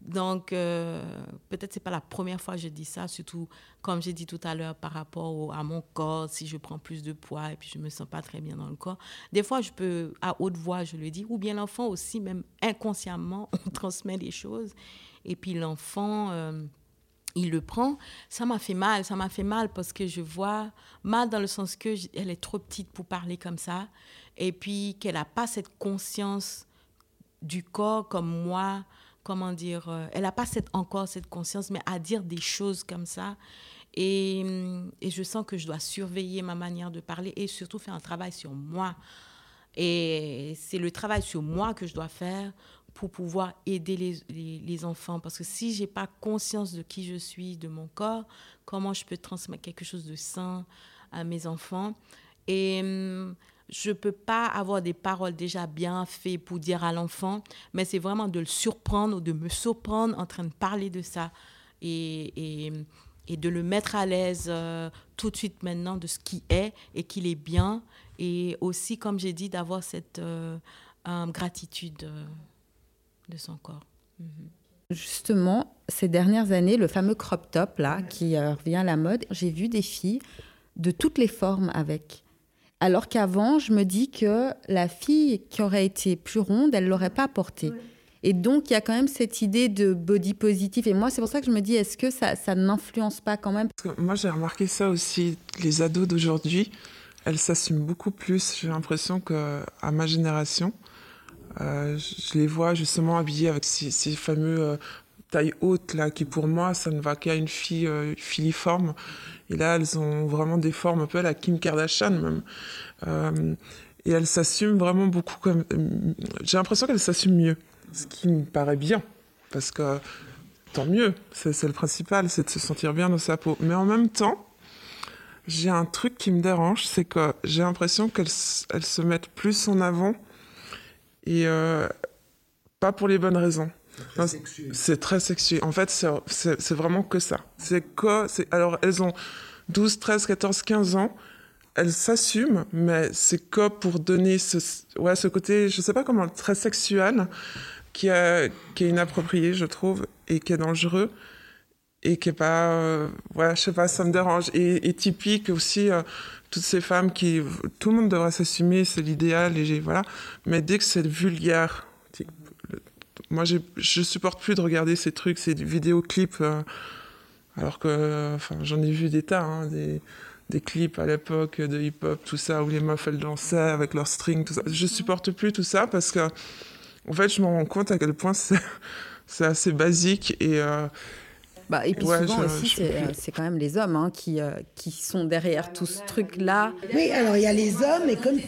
donc, euh, peut-être c'est pas la première fois que je dis ça, surtout comme j'ai dit tout à l'heure par rapport à mon corps, si je prends plus de poids et puis je me sens pas très bien dans le corps. Des fois, je peux, à haute voix, je le dis, ou bien l'enfant aussi, même inconsciemment, (laughs) on transmet des choses. Et puis l'enfant, euh, il le prend. Ça m'a fait mal, ça m'a fait mal parce que je vois mal dans le sens que elle est trop petite pour parler comme ça. Et puis qu'elle n'a pas cette conscience du corps comme moi comment dire, euh, elle n'a pas encore cette conscience, mais à dire des choses comme ça. Et, et, je sens que je dois surveiller ma manière de parler et surtout faire un travail sur moi. Et c'est le travail sur moi que je dois faire pour pouvoir aider les, enfants. Parce que si je n'ai pas conscience de qui je suis, de mon corps, comment je peux transmettre quelque chose de sain à mes enfants? Hum, je ne peux pas avoir des paroles déjà bien faites pour dire à l'enfant, mais c'est vraiment de le surprendre ou de me surprendre en train de parler de ça et, et, et de le mettre à l'aise euh, tout de suite maintenant de ce qui est et qu'il est bien. Et aussi, comme j'ai dit, d'avoir cette euh, gratitude euh, de son corps. Mhm. Justement, ces dernières années, le fameux crop top là, qui revient à la mode, j'ai vu des filles de toutes les formes avec. Alors qu'avant, je me dis que la fille qui aurait été plus ronde, elle l'aurait pas portée. Et donc, il y a quand même cette idée de body positif. Et moi, c'est pour ça que je me dis, est-ce que ça, ça n'influence pas quand même? Parce que Moi, j'ai remarqué ça aussi. Les ados d'aujourd'hui, elles s'assument beaucoup plus. J'ai l'impression qu'à ma génération, euh, je les vois justement habillées avec ces, ces fameux euh, tailles hautes là, qui pour moi, ça ne va qu'à une fille euh, filiforme. Et là, elles ont vraiment des formes un peu à la Kim Kardashian même. Euh, et elles s'assument vraiment beaucoup comme. J'ai l'impression qu'elles s'assument mieux, ce qui me paraît bien, parce que tant mieux, c'est le principal, c'est de se sentir bien dans sa peau. Mais en même temps, j'ai un truc qui me dérange, c'est que j'ai l'impression qu'elles elles se mettent plus en avant et euh, pas pour les bonnes raisons. C'est très sexué. En fait, c'est vraiment que ça. C'est que. Alors, elles ont 12, 13, 14, 15 ans. Elles s'assument, mais c'est que pour donner ce, ouais, ce côté, je sais pas comment, très sexuel, qui, est, qui est inapproprié, je trouve, et qui est dangereux, et qui est pas. Euh, ouais, je sais pas, ça me dérange. Et, typique aussi. Euh, toutes ces femmes qui tout le monde devrait s'assumer c'est l'idéal et voilà mais dès que c'est vulgaire moi, je supporte plus de regarder ces trucs, ces vidéoclips, euh, alors que enfin, j'en ai vu des tas, hein, des, des, clips à l'époque de hip-hop, tout ça, où les meufs elles dansaient avec leurs strings, tout ça. Je supporte plus tout ça parce que, en fait, je me rends compte à quel point c'est (laughs) assez basique et. Euh, bah, et puis souvent aussi, euh, c'est quand même les hommes hein, qui, qui sont derrière tout ce truc-là. Oui, alors il y a les hommes, et comme,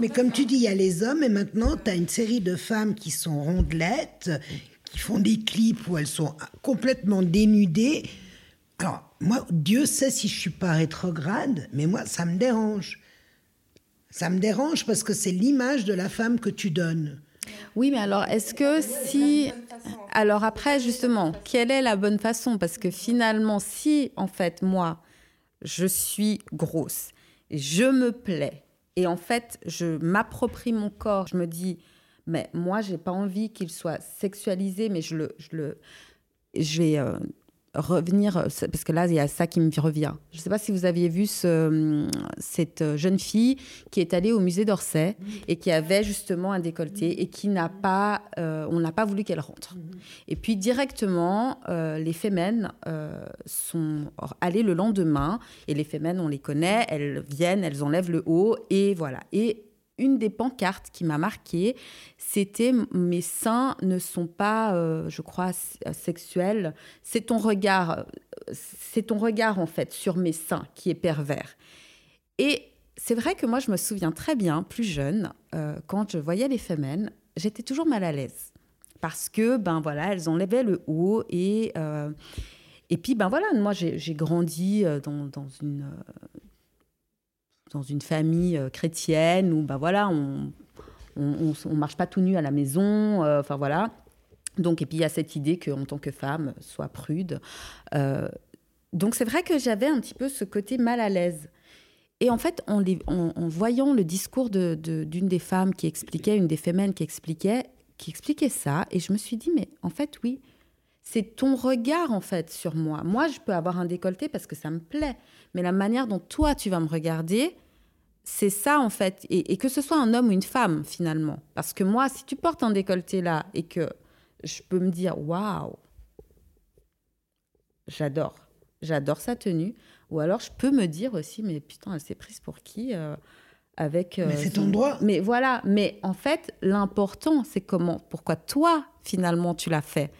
mais comme tu dis, il y a les hommes et maintenant, tu as une série de femmes qui sont rondelettes, qui font des clips où elles sont complètement dénudées. Alors, moi, Dieu sait si je suis pas rétrograde, mais moi, ça me dérange. Ça me dérange parce que c'est l'image de la femme que tu donnes. Oui, mais alors, est-ce que si... Alors après, justement, quelle est la bonne façon? Parce que finalement, si, en fait, moi, je suis grosse, je me plais, et en fait, je m'approprie mon corps. Je me dis, mais moi, j'ai pas envie qu'il soit sexualisé, mais je le, je le, je vais euh, revenir, euh, parce que là, il y a ça qui me revient. Je ne sais pas si vous aviez vu ce, cette jeune fille qui est allée au musée d'Orsay et qui avait justement un décolleté et qui n'a pas, euh, on n'a pas voulu qu'elle rentre. Et puis directement, euh, les femmes sont allées le lendemain et les femmes, on les connaît, elles viennent, elles enlèvent le haut et voilà. Et une des pancartes qui m'a marquée, c'était mes seins ne sont pas, euh, je crois, sexuels. C'est ton regard, c'est ton regard en fait sur mes seins qui est pervers. Et c'est vrai que moi, je me souviens très bien, plus jeune, euh, quand je voyais les femmes, j'étais toujours mal à l'aise parce que ben voilà, elles enlevaient le haut et euh, et puis ben voilà, moi j'ai grandi dans, dans une dans une famille euh, chrétienne où, ben voilà, on on, on, marche pas tout nu à la maison, euh, enfin voilà. Donc, et puis il y a cette idée qu'en tant que femme, soit prude. Euh, donc c'est vrai que j'avais un petit peu ce côté mal à l'aise. Et en fait, en, en, voyant le discours d'une de, des femmes qui expliquait, une des femmes qui expliquait, qui expliquait ça, et je me suis dit, mais en fait, oui, c'est ton regard en fait sur moi. Moi, je peux avoir un décolleté parce que ça me plaît, mais la manière dont toi tu vas me regarder, c'est ça en fait. Et, que ce soit un homme ou une femme finalement. Parce que moi, si tu portes un décolleté là et que je peux me dire waouh, j'adore, j'adore sa tenue, ou alors je peux me dire aussi mais putain, elle s'est prise pour qui euh, avec. Euh, mais c'est ton droit. Mais voilà. Mais en fait, l'important, c'est comment, pourquoi toi finalement tu l'as fait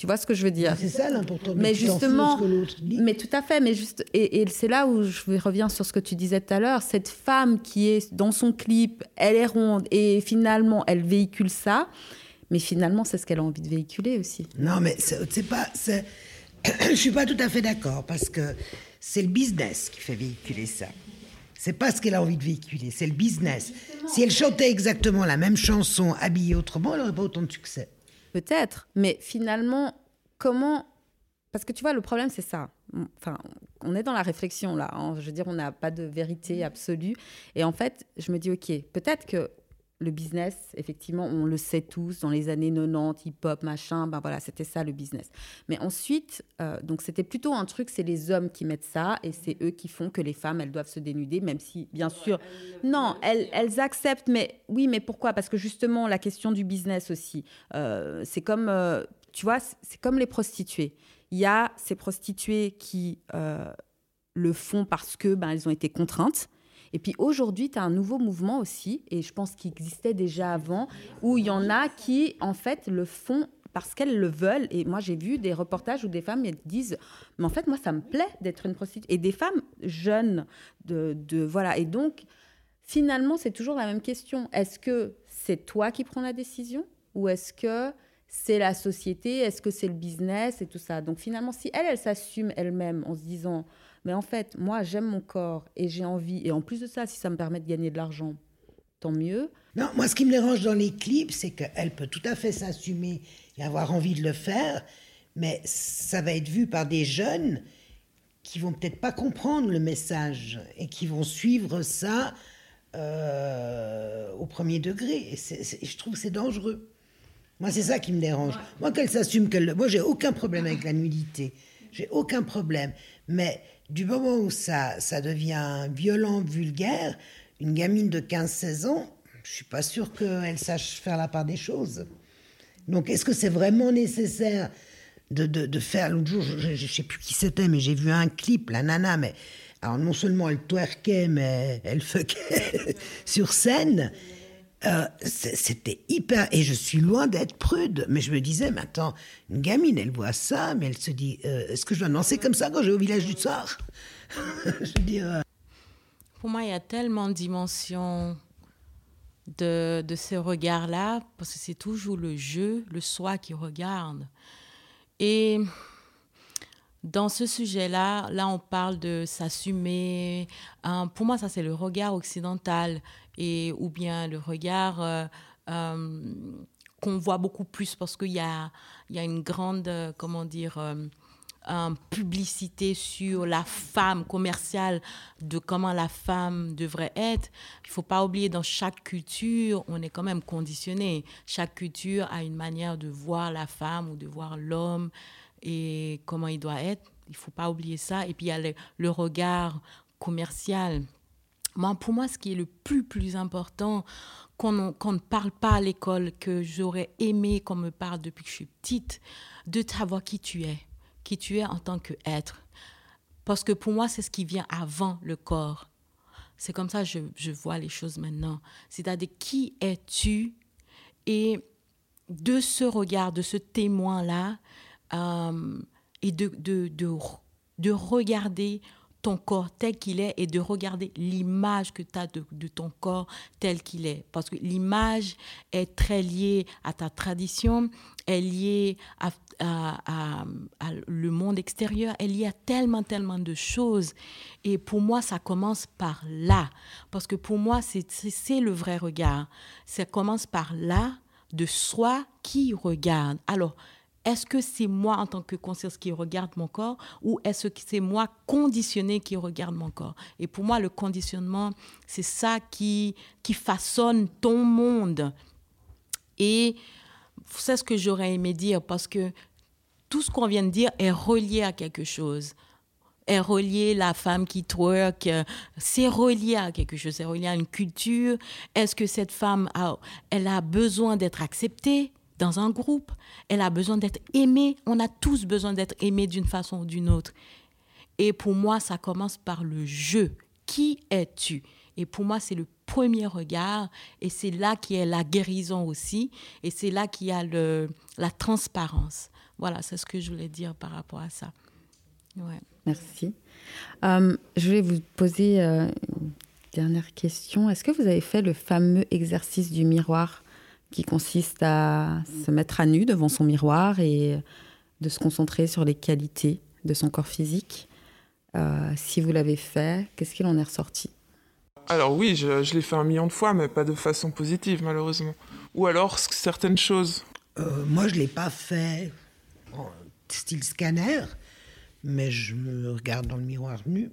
Tu vois ce que je veux dire? C'est ça l'important. Mais de justement, ce que l'autre dit. mais tout à fait, mais juste, et, et c'est là où je reviens sur ce que tu disais tout à l'heure. Cette femme qui est dans son clip, elle est ronde et finalement elle véhicule ça, mais finalement c'est ce qu'elle a envie de véhiculer aussi. Non, mais c'est c'est pas. c'est- (clears throat) Je suis pas tout à fait d'accord parce que c'est le business qui fait véhiculer ça. C'est pas ce qu'elle a envie de véhiculer, c'est le business. Si elle chantait exactement la même chanson habillée autrement, elle n'aurait pas autant de succès. Peut-être, mais finalement, comment Parce que tu vois, le problème, c'est ça. Enfin, on est dans la réflexion là. hein. Je veux dire, on n'a pas de vérité absolue. Et en fait, je me dis, ok, peut-être que le business, effectivement, on le sait tous, dans les années 90, hip-hop, machin, ben voilà, c'était ça le business. Mais ensuite, euh, donc c'était plutôt un truc, c'est les hommes qui mettent ça et c'est eux qui font que les femmes, elles doivent se dénuder, même si, bien sûr, non, elles, elles acceptent, mais oui, mais pourquoi? Parce que justement, la question du business aussi, euh, c'est comme, euh, tu vois, c'est- comme les prostituées. Il y a ces prostituées qui le font parce que ben, elles ont été contraintes. Et puis aujourd'hui, tu as un nouveau mouvement aussi, et je pense qu'il existait déjà avant, où il y en a qui, en fait, le font parce qu'elles le veulent. Et moi, j'ai vu des reportages où des femmes elles disent Mais en fait, moi, ça me plaît d'être une prostituée. Et des femmes jeunes, de, de voilà. Et donc, finalement, c'est toujours la même question. Est-ce que c'est toi qui prends la décision ou est-ce que c'est la société? Est-ce que c'est le business et tout ça? Donc finalement, si elle, elle s'assume elle-même en se disant, mais en fait, moi, j'aime mon corps et j'ai envie, et en plus de ça, si ça me permet de gagner de l'argent, tant mieux. Non, moi, ce qui me dérange dans les clips, c'est qu'elle peut tout à fait s'assumer et avoir envie de le faire, mais ça va être vu par des jeunes qui vont peut-être pas comprendre le message et qui vont suivre ça euh, au premier degré. Et je trouve que c'est dangereux. Moi, c'est ça qui me dérange. Moi, qu'elle s'assume, qu'elle. Moi, j'ai aucun problème avec la nudité. J'ai aucun problème. Mais du moment où ça, ça devient violent, vulgaire, une gamine de 15-16 ans, je suis pas sûre qu'elle sache faire la part des choses. Donc, est-ce que c'est vraiment nécessaire de, de, de faire. L'autre jour, je, je, sais plus qui c'était, mais j'ai vu un clip, la nana, mais. Alors, non seulement elle twerkait, mais elle fuckait (laughs) sur scène. Euh, c'était hyper. Et je suis loin d'être prude, mais je me disais, mais attends, une gamine, elle voit ça, mais elle se dit, euh, est-ce que je dois danser comme ça quand je vais au village du Tsar (laughs) Je veux dire. euh, Pour moi, il y a tellement de dimensions de, de ce regard-là, parce que c'est toujours le jeu, le soi qui regarde. Et dans ce sujet-là, là, on parle de s'assumer. Euh, pour moi, ça, c'est le regard occidental, ou bien le regard euh, euh, qu'on voit beaucoup plus, parce qu'il y a, y a une grande, euh, comment dire, publicité sur la femme commerciale, de comment la femme devrait être. Il faut pas oublier, dans chaque culture, on est quand même conditionné. Chaque culture a une manière de voir la femme ou de voir l'homme et comment il doit être. Il faut pas oublier ça. Et puis, il y a le regard commercial. Moi, pour moi, ce qui est le plus, plus important, qu'on qu'on ne parle pas à l'école, que j'aurais aimé qu'on me parle depuis que je suis petite, de savoir qui tu es, qui tu es en tant qu'être. Parce que pour moi, c'est ce qui vient avant le corps. C'est comme ça que je, je vois les choses maintenant. C'est-à-dire, qui es-tu? Et de ce regard, de ce témoin-là, euh, et de, de, de, de regarder ton corps tel qu'il est et de regarder l'image que tu as de, ton corps tel qu'il est. Parce que l'image est très liée à ta tradition, est liée à, le monde extérieur, elle liée à tellement, tellement de choses. Et pour moi, ça commence par là. Parce que pour moi, c'est le vrai regard. Ça commence par là, de soi qui regarde. Alors, est-ce que c'est moi en tant que conscience qui regarde mon corps ou est-ce que c'est moi conditionné qui regarde mon corps? Et pour moi, le conditionnement, c'est ça qui, façonne ton monde. Et c'est ce que j'aurais aimé dire parce que tout ce qu'on vient de dire est relié à quelque chose. Est relié la femme qui twerk, c'est relié à quelque chose, c'est relié à une culture. Est-ce que cette femme a, elle a besoin d'être acceptée? Dans un groupe Elle a besoin d'être aimée. On a tous besoin d'être aimés d'une façon ou d'une autre. Et pour moi, ça commence par le jeu. Qui es-tu? Et pour moi, c'est le premier regard. Et c'est là qu'il y a la guérison aussi. Et c'est là qu'il y a le, la transparence. Voilà, c'est ce que je voulais dire par rapport à ça. Ouais. Merci. Euh, je vais vous poser euh, une dernière question. Est-ce que vous avez fait le fameux exercice du miroir? Qui consiste à se mettre à nu devant son miroir et de se concentrer sur les qualités de son corps physique euh, Si vous l'avez fait, qu'est-ce qu'il en est ressorti? Alors oui, je, je l'ai fait un million de fois, mais pas de façon positive malheureusement. Ou alors certaines choses. moi, je ne l'ai pas fait en style scanner mais je me regarde dans le miroir nu.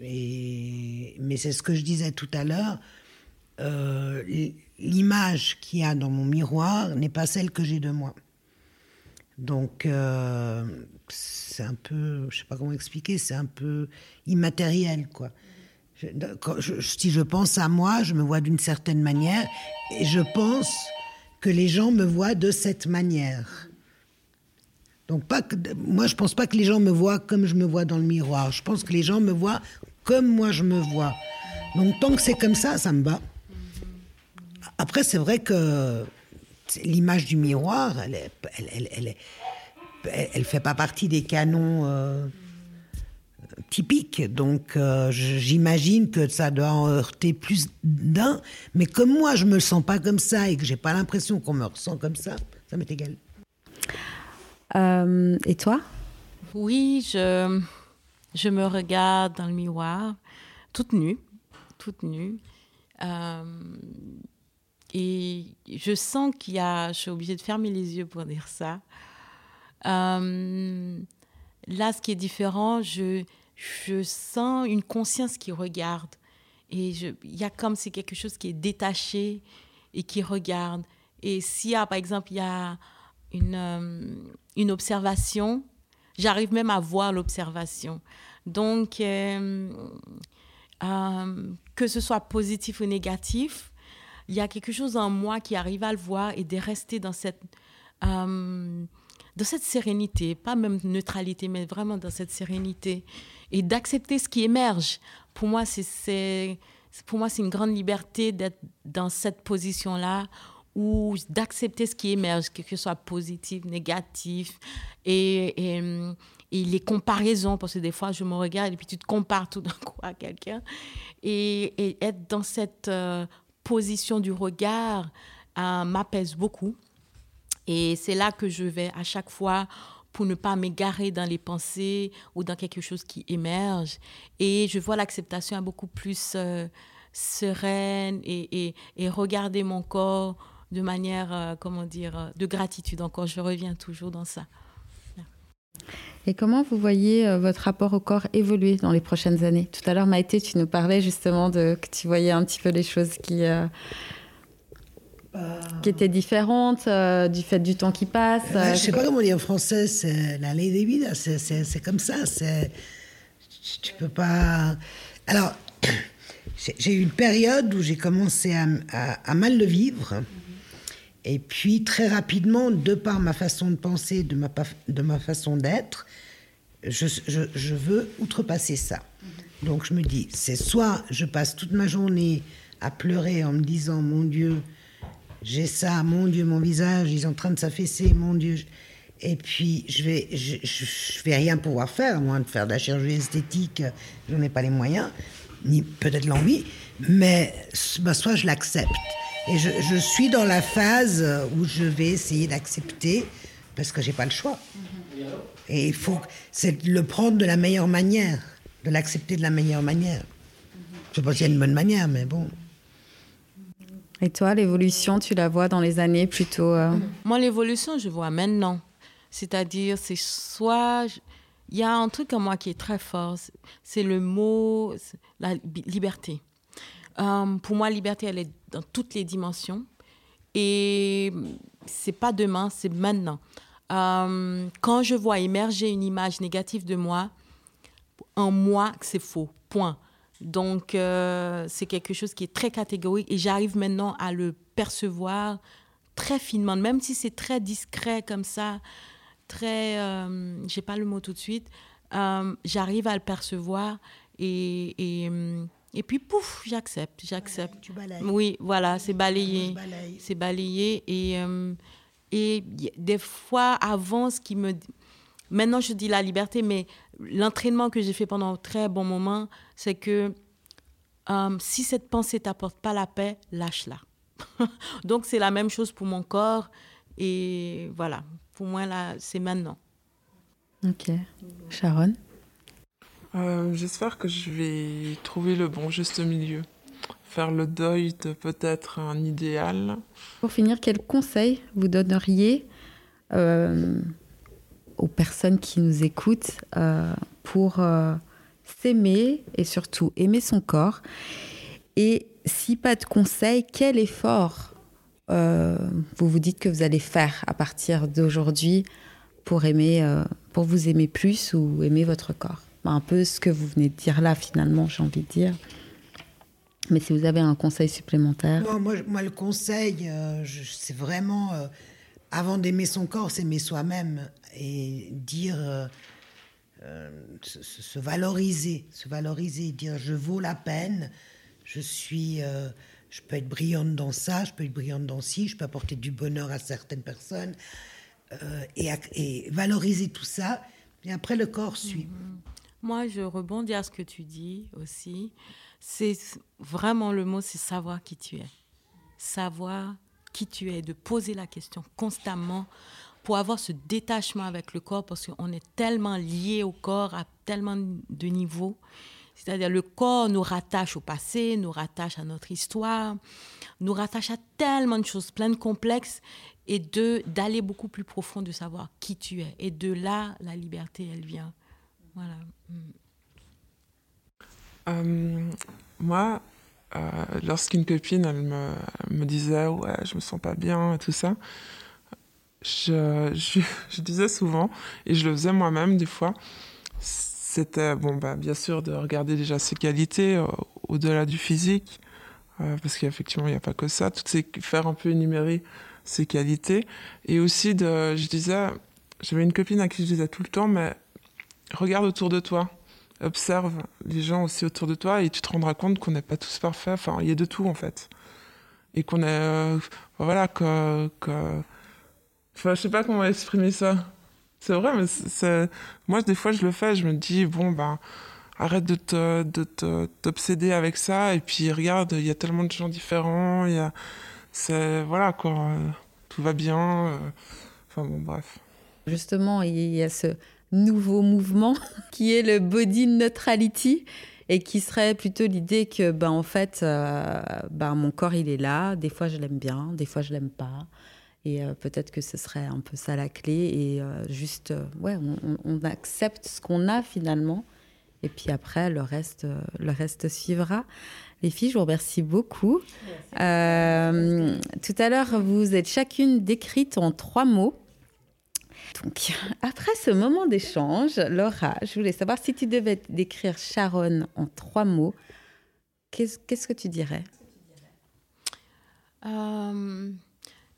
Et, mais c'est ce que je disais tout à l'heure. Euh, l'image qu'il y a dans mon miroir n'est pas celle que j'ai de moi. Donc, euh, c'est un peu, je sais pas comment expliquer, c'est un peu immatériel, quoi. si je pense à moi, je me vois d'une certaine manière, et je pense que les gens me voient de cette manière. Donc pas que, moi, je pense pas que les gens me voient comme je me vois dans le miroir. Je pense que les gens me voient comme moi je me vois. Donc tant que c'est comme ça, ça me va. Après, c'est vrai que l'image du miroir, elle, est, elle, elle, elle, fait pas partie des canons euh, typiques. Donc euh, j'imagine que ça doit en heurter plus d'un. Mais comme moi, je me sens pas comme ça et que j'ai pas l'impression qu'on me ressent comme ça, ça m'est égal. Euh, et toi? Oui, je, je me regarde dans le miroir, toute nue, toute nue. Euh, et je sens qu'il y a, je suis obligée de fermer les yeux pour dire ça. Euh, là, ce qui est différent, je, sens une conscience qui regarde. Et il y a comme c'est quelque chose qui est détaché et qui regarde. Et s'il y a, par exemple, il y a une, euh, observation. J'arrive même à voir l'observation. Donc, euh, que ce soit positif ou négatif, il y a quelque chose en moi qui arrive à le voir et de rester dans cette, dans cette sérénité, pas même neutralité, mais vraiment dans cette sérénité. Et d'accepter ce qui émerge. Pour moi, c'est pour moi c'est une grande liberté d'être dans cette position-là ou d'accepter ce qui émerge, que ce soit positif, négatif, et, et, les comparaisons, parce que des fois, je me regarde et puis tu te compares tout d'un (laughs) coup à quelqu'un, et, être dans cette euh, position du regard euh, m'apaise beaucoup. Et c'est là que je vais à chaque fois pour ne pas m'égarer dans les pensées ou dans quelque chose qui émerge. Et je vois l'acceptation beaucoup plus euh, sereine et, et, regarder mon corps de manière, euh, comment dire, de gratitude. Encore, je reviens toujours dans ça. Et comment vous voyez euh, votre rapport au corps évoluer dans les prochaines années? Tout à l'heure, Maïté, tu nous parlais justement de que tu voyais un petit peu les choses qui, qui étaient différentes du fait du temps qui passe. je ne sais pas comment dire en français, c'est la ley des vides, c'est comme ça. Tu peux pas. Alors, (clears throat) j'ai eu une période où j'ai commencé à, à, mal le vivre. Et puis très rapidement, de par ma façon de penser, de ma, de ma façon d'être, je, je, je, veux outrepasser ça. Donc je me dis, c'est soit je passe toute ma journée à pleurer en me disant, mon Dieu, j'ai ça, mon Dieu, mon visage, ils sont en train de s'affaisser, mon Dieu. Et puis je vais, je, je, vais rien pouvoir faire, à moins de faire de la chirurgie esthétique, je n'en ai pas les moyens, ni peut-être l'envie, mais bah, soit je l'accepte. Et je, suis dans la phase où je vais essayer d'accepter parce que j'ai pas le choix. Et il faut c'est le prendre de la meilleure manière, de l'accepter de la meilleure manière. Je sais pas s'il y a une bonne manière, mais bon. Et toi, l'évolution, tu la vois dans les années plutôt euh, (clears throat) Moi, l'évolution, je vois maintenant. C'est-à-dire, c'est soit. Il y a un truc en moi qui est très fort, c'est le mot, la liberté. Euh, pour moi, liberté, elle est dans toutes les dimensions. Et c'est pas demain, c'est maintenant. Euh, quand je vois émerger une image négative de moi, en moi, c'est faux. Point. Donc, euh, c'est quelque chose qui est très catégorique et j'arrive maintenant à le percevoir très finement, même si c'est très discret comme ça, très, euh, j'ai pas le mot tout de suite, j'arrive à le percevoir et, et et puis, pouf, j'accepte, j'accepte. Tu balayes. Oui, voilà, c'est balayé. C'est balayé. Et, euh, Et des fois, avant, ce qui me... Maintenant, je dis la liberté, mais l'entraînement que j'ai fait pendant un très bon moment, c'est que euh, si cette pensée t'apporte pas la paix, lâche-la. (laughs) Donc, c'est la même chose pour mon corps. Et voilà, pour moi, là, c'est maintenant. Ok. Sharon? Euh, J'espère que je vais trouver le bon juste milieu. Faire le deuil de peut-être un idéal. Pour finir, quel conseil vous donneriez euh, aux personnes qui nous écoutent euh, pour s'aimer et surtout aimer son corps? Et si pas de conseil, quel effort vous vous dites que vous allez faire à partir d'aujourd'hui pour aimer, pour vous aimer plus ou aimer votre corps? Un peu ce que vous venez de dire là, finalement, j'ai envie de dire. Mais si vous avez un conseil supplémentaire. moi, moi, le conseil, euh, c'est vraiment, euh, avant d'aimer son corps, s'aimer soi-même et dire, se, se, valoriser, se valoriser, dire je vaux la peine, je suis, je peux être brillante dans ça, je peux être brillante dans ci, je peux apporter du bonheur à certaines personnes. Euh, et, valoriser tout ça. Et après, le corps suit. Mhm. Moi, je rebondis à ce que tu dis aussi. C'est vraiment le mot, c'est savoir qui tu es. Savoir qui tu es, de poser la question constamment pour avoir ce détachement avec le corps, parce qu'on est tellement lié au corps à tellement de niveaux. C'est-à-dire le corps nous rattache au passé, nous rattache à notre histoire, nous rattache à tellement de choses, plein de complexes et d'aller beaucoup plus profond de savoir qui tu es et de là la liberté elle vient voilà euh, moi euh, lorsqu'une copine elle me, me, disait ouais je me sens pas bien et tout ça je, (laughs) je, disais souvent et je le faisais moi-même des fois c'était bon bah bien sûr de regarder déjà ses qualités euh, au-delà du physique parce qu'effectivement il n'y a pas que ça toutes ces faire un peu énumérer ses qualités. Et aussi, de, je disais, j'avais une copine à qui je disais tout le temps, mais regarde autour de toi, observe les gens aussi autour de toi et tu te rendras compte qu'on n'est pas tous parfaits. Enfin, il y a de tout en fait. Et qu'on est. Euh, voilà, que. que... Enfin, je sais pas comment exprimer ça. C'est vrai, mais c'est. Moi, des fois, je le fais, je me dis, bon, ben. Arrête de te, de t'obséder avec ça et puis regarde, il y a tellement de gens différents, il y a, c'est voilà quoi, tout va bien. Euh, enfin bon, bref. Justement, il y a ce nouveau mouvement (laughs) qui est le body neutrality et qui serait plutôt l'idée que ben en fait euh, ben, mon corps il est là. Des fois je l'aime bien des fois je l'aime pas. Et euh, peut-être que ce serait un peu ça la clé. Et juste ouais on, on, accepte ce qu'on a finalement. Et puis après le reste le reste suivra. Les filles, je vous remercie beaucoup. Euh, tout à l'heure, vous êtes chacune décrite en trois mots. Donc, (laughs) après ce moment d'échange, Laura, je voulais savoir si tu devais décrire Sharon en trois mots, qu'est-ce que tu dirais? Euh,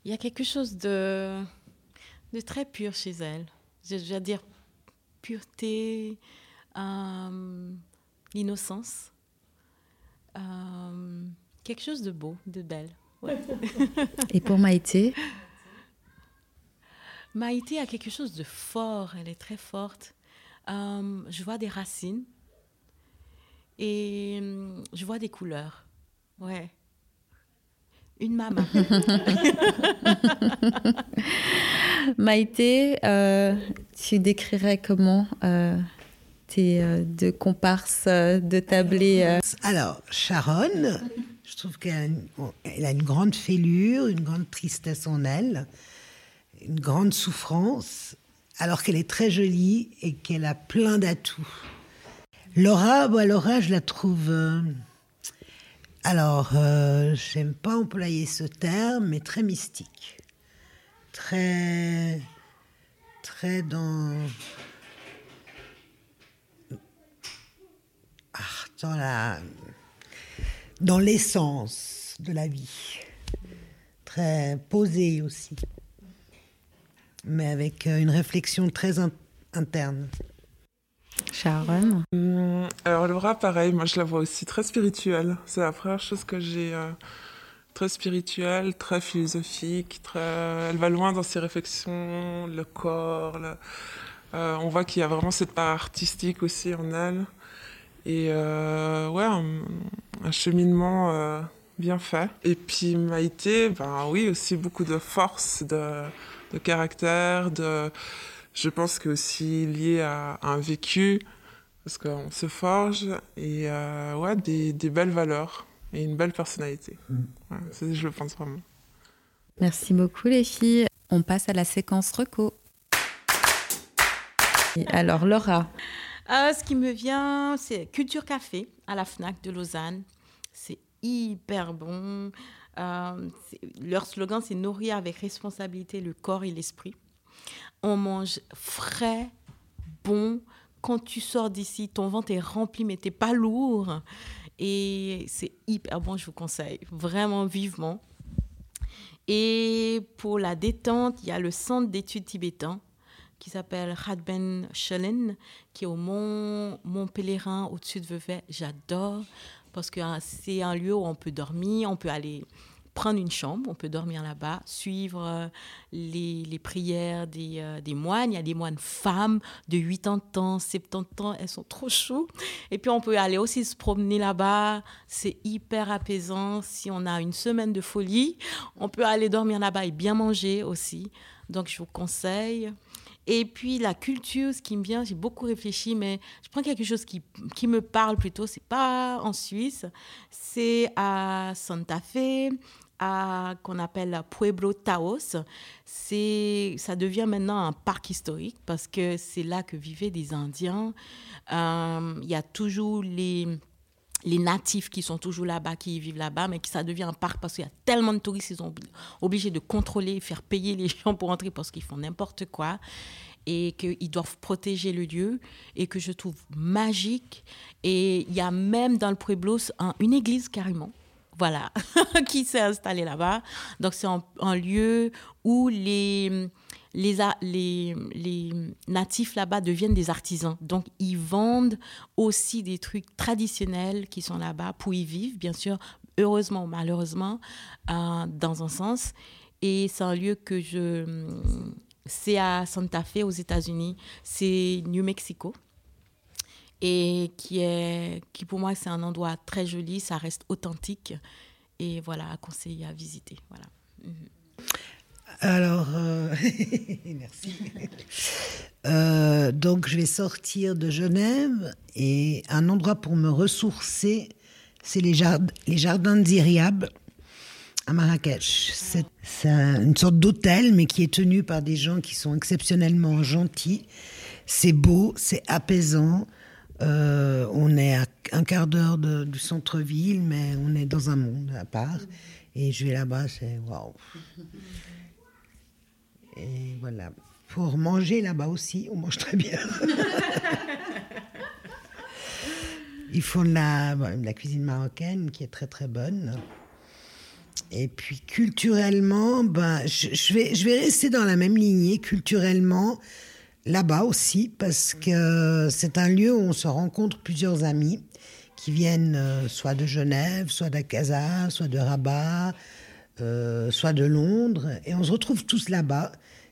Il y a quelque chose de, de très pur chez elle. Je veux dire pureté, euh, innocence. Euh, quelque chose de beau, de belle. Et pour Maïté? (laughs) Maïté a quelque chose de fort, elle est très forte. Euh, je vois des racines et euh, je vois des couleurs. Ouais. Une maman. (laughs) (laughs) Maïté, tu décrirais comment euh, de comparses euh, de tablés euh? Alors, Sharon, je trouve qu'elle a, une grande fêlure, une grande tristesse en elle, une grande souffrance, alors qu'elle est très jolie et qu'elle a plein d'atouts. Laura, bon, Laura, je la trouve. alors, j'aime pas employer ce terme, mais très mystique. Très. Très dans la dans l'essence de la vie, très posée aussi, mais avec euh, une réflexion très interne. Sharon hum, Alors Laura, pareil, moi je la vois aussi très spirituelle. C'est la première chose que j'ai euh, très spirituelle, très philosophique, très... elle va loin dans ses réflexions, le corps. Euh, on voit qu'il y a vraiment cette part artistique aussi en elle. Et euh, ouais, un, cheminement euh, bien fait. Et puis Maïté, ben oui, aussi beaucoup de force, de, de caractère, de, je pense que aussi lié à, un vécu, parce qu'on se forge, et ouais, des, des belles valeurs et une belle personnalité. Mm. je le pense vraiment. Merci beaucoup les filles. On passe à la séquence reco. alors Laura. Euh, ce qui me vient, c'est Culture Café à la FNAC de Lausanne. C'est hyper bon. Euh, leur slogan, c'est nourrir avec responsabilité le corps et l'esprit. On mange frais, bon. Quand tu sors d'ici, ton ventre est rempli, mais t'es pas lourd. Et c'est hyper bon, je vous conseille vraiment vivement. Et pour la détente, il y a le centre d'études tibétains qui s'appelle Hadben Shelen, qui est au Mont, Mont Pèlerin au-dessus de Vevey. J'adore parce que hein, c'est un lieu où on peut dormir, on peut aller prendre une chambre, on peut dormir là-bas, suivre euh, les, les, prières des, euh, des, moines. Il y a des moines femmes de 80 ans, 70 ans, elles sont trop chaudes. Et puis on peut aller aussi se promener là-bas, c'est hyper apaisant. Si on a une semaine de folie, on peut aller dormir là-bas et bien manger aussi. Donc je vous conseille. Et puis la culture, ce qui me vient, j'ai beaucoup réfléchi, mais je prends quelque chose qui, qui me parle plutôt. C'est pas en Suisse, c'est à Santa Fe, qu'on appelle Pueblo Taos. Ça devient maintenant un parc historique parce que c'est là que vivaient des Indiens. Euh, il y a toujours les les natifs qui sont toujours là-bas, qui vivent là-bas, mais que ça devient un parc parce qu'il y a tellement de touristes, ils sont obligés de contrôler, faire payer les (laughs) gens pour entrer parce qu'ils font n'importe quoi et qu'ils doivent protéger le lieu et que je trouve magique. Et il y a même dans le Pueblo une église carrément voilà, (laughs) qui s'est installé là-bas. Donc c'est un, lieu où les, les, natifs là-bas deviennent des artisans. Donc ils vendent aussi des trucs traditionnels qui sont là-bas pour y vivre, bien sûr, heureusement ou malheureusement, euh, dans un sens. Et c'est un lieu que je... C'est à Santa Fe aux États-Unis, c'est New Mexico et qui est qui pour moi c'est un endroit très joli, ça reste authentique et voilà à conseiller à visiter. Voilà. Mhm. Alors, euh, (laughs) merci. Euh, donc, je vais sortir de Genève et un endroit pour me ressourcer, c'est les, jardins, d'Iriab à Marrakech. C'est une sorte d'hôtel, mais qui est tenu par des gens qui sont exceptionnellement gentils. C'est beau, c'est apaisant. Euh, on est à un quart d'heure du centre-ville, mais on est dans un monde à part. Et je vais là-bas, c'est waouh. Et voilà. Pour manger là-bas aussi, on mange très bien. (laughs) Ils font la, la cuisine marocaine qui est très très bonne. Et puis culturellement, ben, je, vais, je vais rester dans la même lignée. Culturellement, là-bas aussi, parce que c'est un lieu où on se rencontre plusieurs amis qui viennent euh, soit de Genève, soit d'Akaza, soit de Rabat, euh, soit de Londres, et on se retrouve tous là-bas,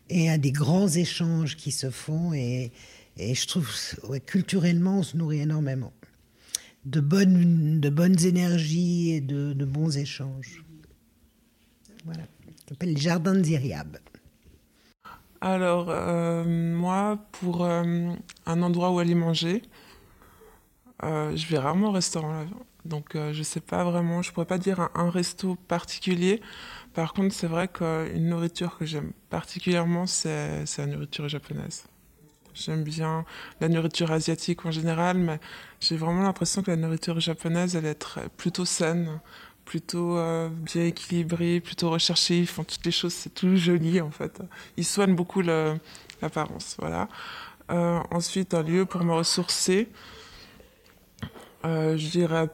et il y a des grands échanges qui se font, et, je trouve, culturellement, on se nourrit énormément. De bonnes, de bonnes énergies et de, bons échanges. Voilà. Ça s'appelle les Jardins de Ziriab. Alors, euh, moi, pour euh, un endroit où aller manger, je vais rarement au restaurant là. Donc, je ne sais pas vraiment, je pourrais pas dire un, resto particulier. Par contre, c'est vrai qu'une nourriture que j'aime particulièrement, c'est la nourriture japonaise. J'aime bien la nourriture asiatique en général, mais j'ai vraiment l'impression que la nourriture japonaise, elle est plutôt saine, plutôt euh, bien équilibré, plutôt recherché. Ils font toutes les choses, c'est tout joli en fait. Ils soignent beaucoup l'apparence, voilà. Euh, ensuite, un lieu pour me ressourcer. Euh, je dirais,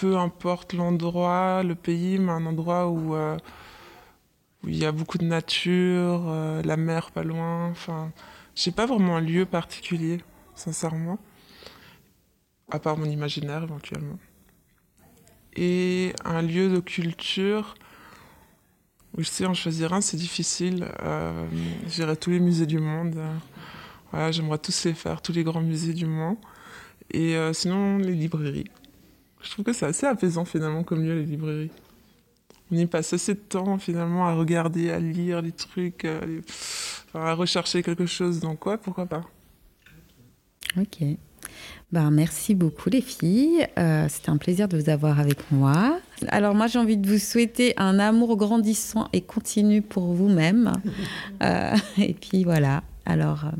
peu importe l'endroit, le pays, mais un endroit où, où il y a beaucoup de nature, la mer pas loin. Enfin, j'ai pas vraiment un lieu particulier, sincèrement, à part mon imaginaire éventuellement. Et un lieu de culture, oui, je sais, en choisir un, c'est difficile. Euh, J'irai tous les musées du monde. Voilà, j'aimerais tous les faire, tous les grands musées du monde. Et euh, sinon, les librairies. Je trouve que c'est assez apaisant finalement comme lieu, les librairies. On y passe assez de temps finalement à regarder, à lire les trucs, à rechercher quelque chose. Donc ouais, pourquoi pas. Ok. Ben, merci beaucoup les filles. Euh, C'était un plaisir de vous avoir avec moi. Alors moi j'ai envie de vous souhaiter un amour grandissant et continu pour vous-même. (laughs) Euh, et puis voilà. Alors euh,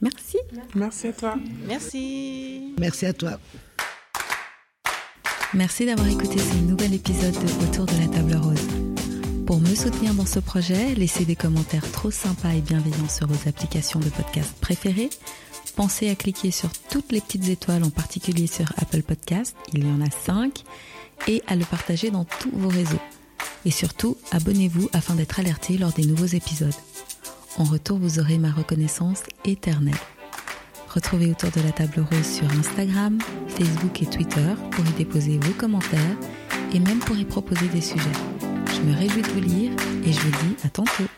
merci. Merci à toi. Merci. Merci à toi. Merci d'avoir écouté ce nouvel épisode de Autour de la table rose. Pour me soutenir dans ce projet, laissez des commentaires trop sympas et bienveillants sur vos applications de podcast préférées. Pensez à cliquer sur toutes les petites étoiles, en particulier sur Apple Podcast, il y en a 5, et à le partager dans tous vos réseaux. Et surtout, abonnez-vous afin d'être alerté lors des nouveaux épisodes. En retour, vous aurez ma reconnaissance éternelle. Retrouvez autour de la table rose sur Instagram, Facebook et Twitter pour y déposer vos commentaires et même pour y proposer des sujets. Je me réjouis de vous lire et je vous dis à tantôt.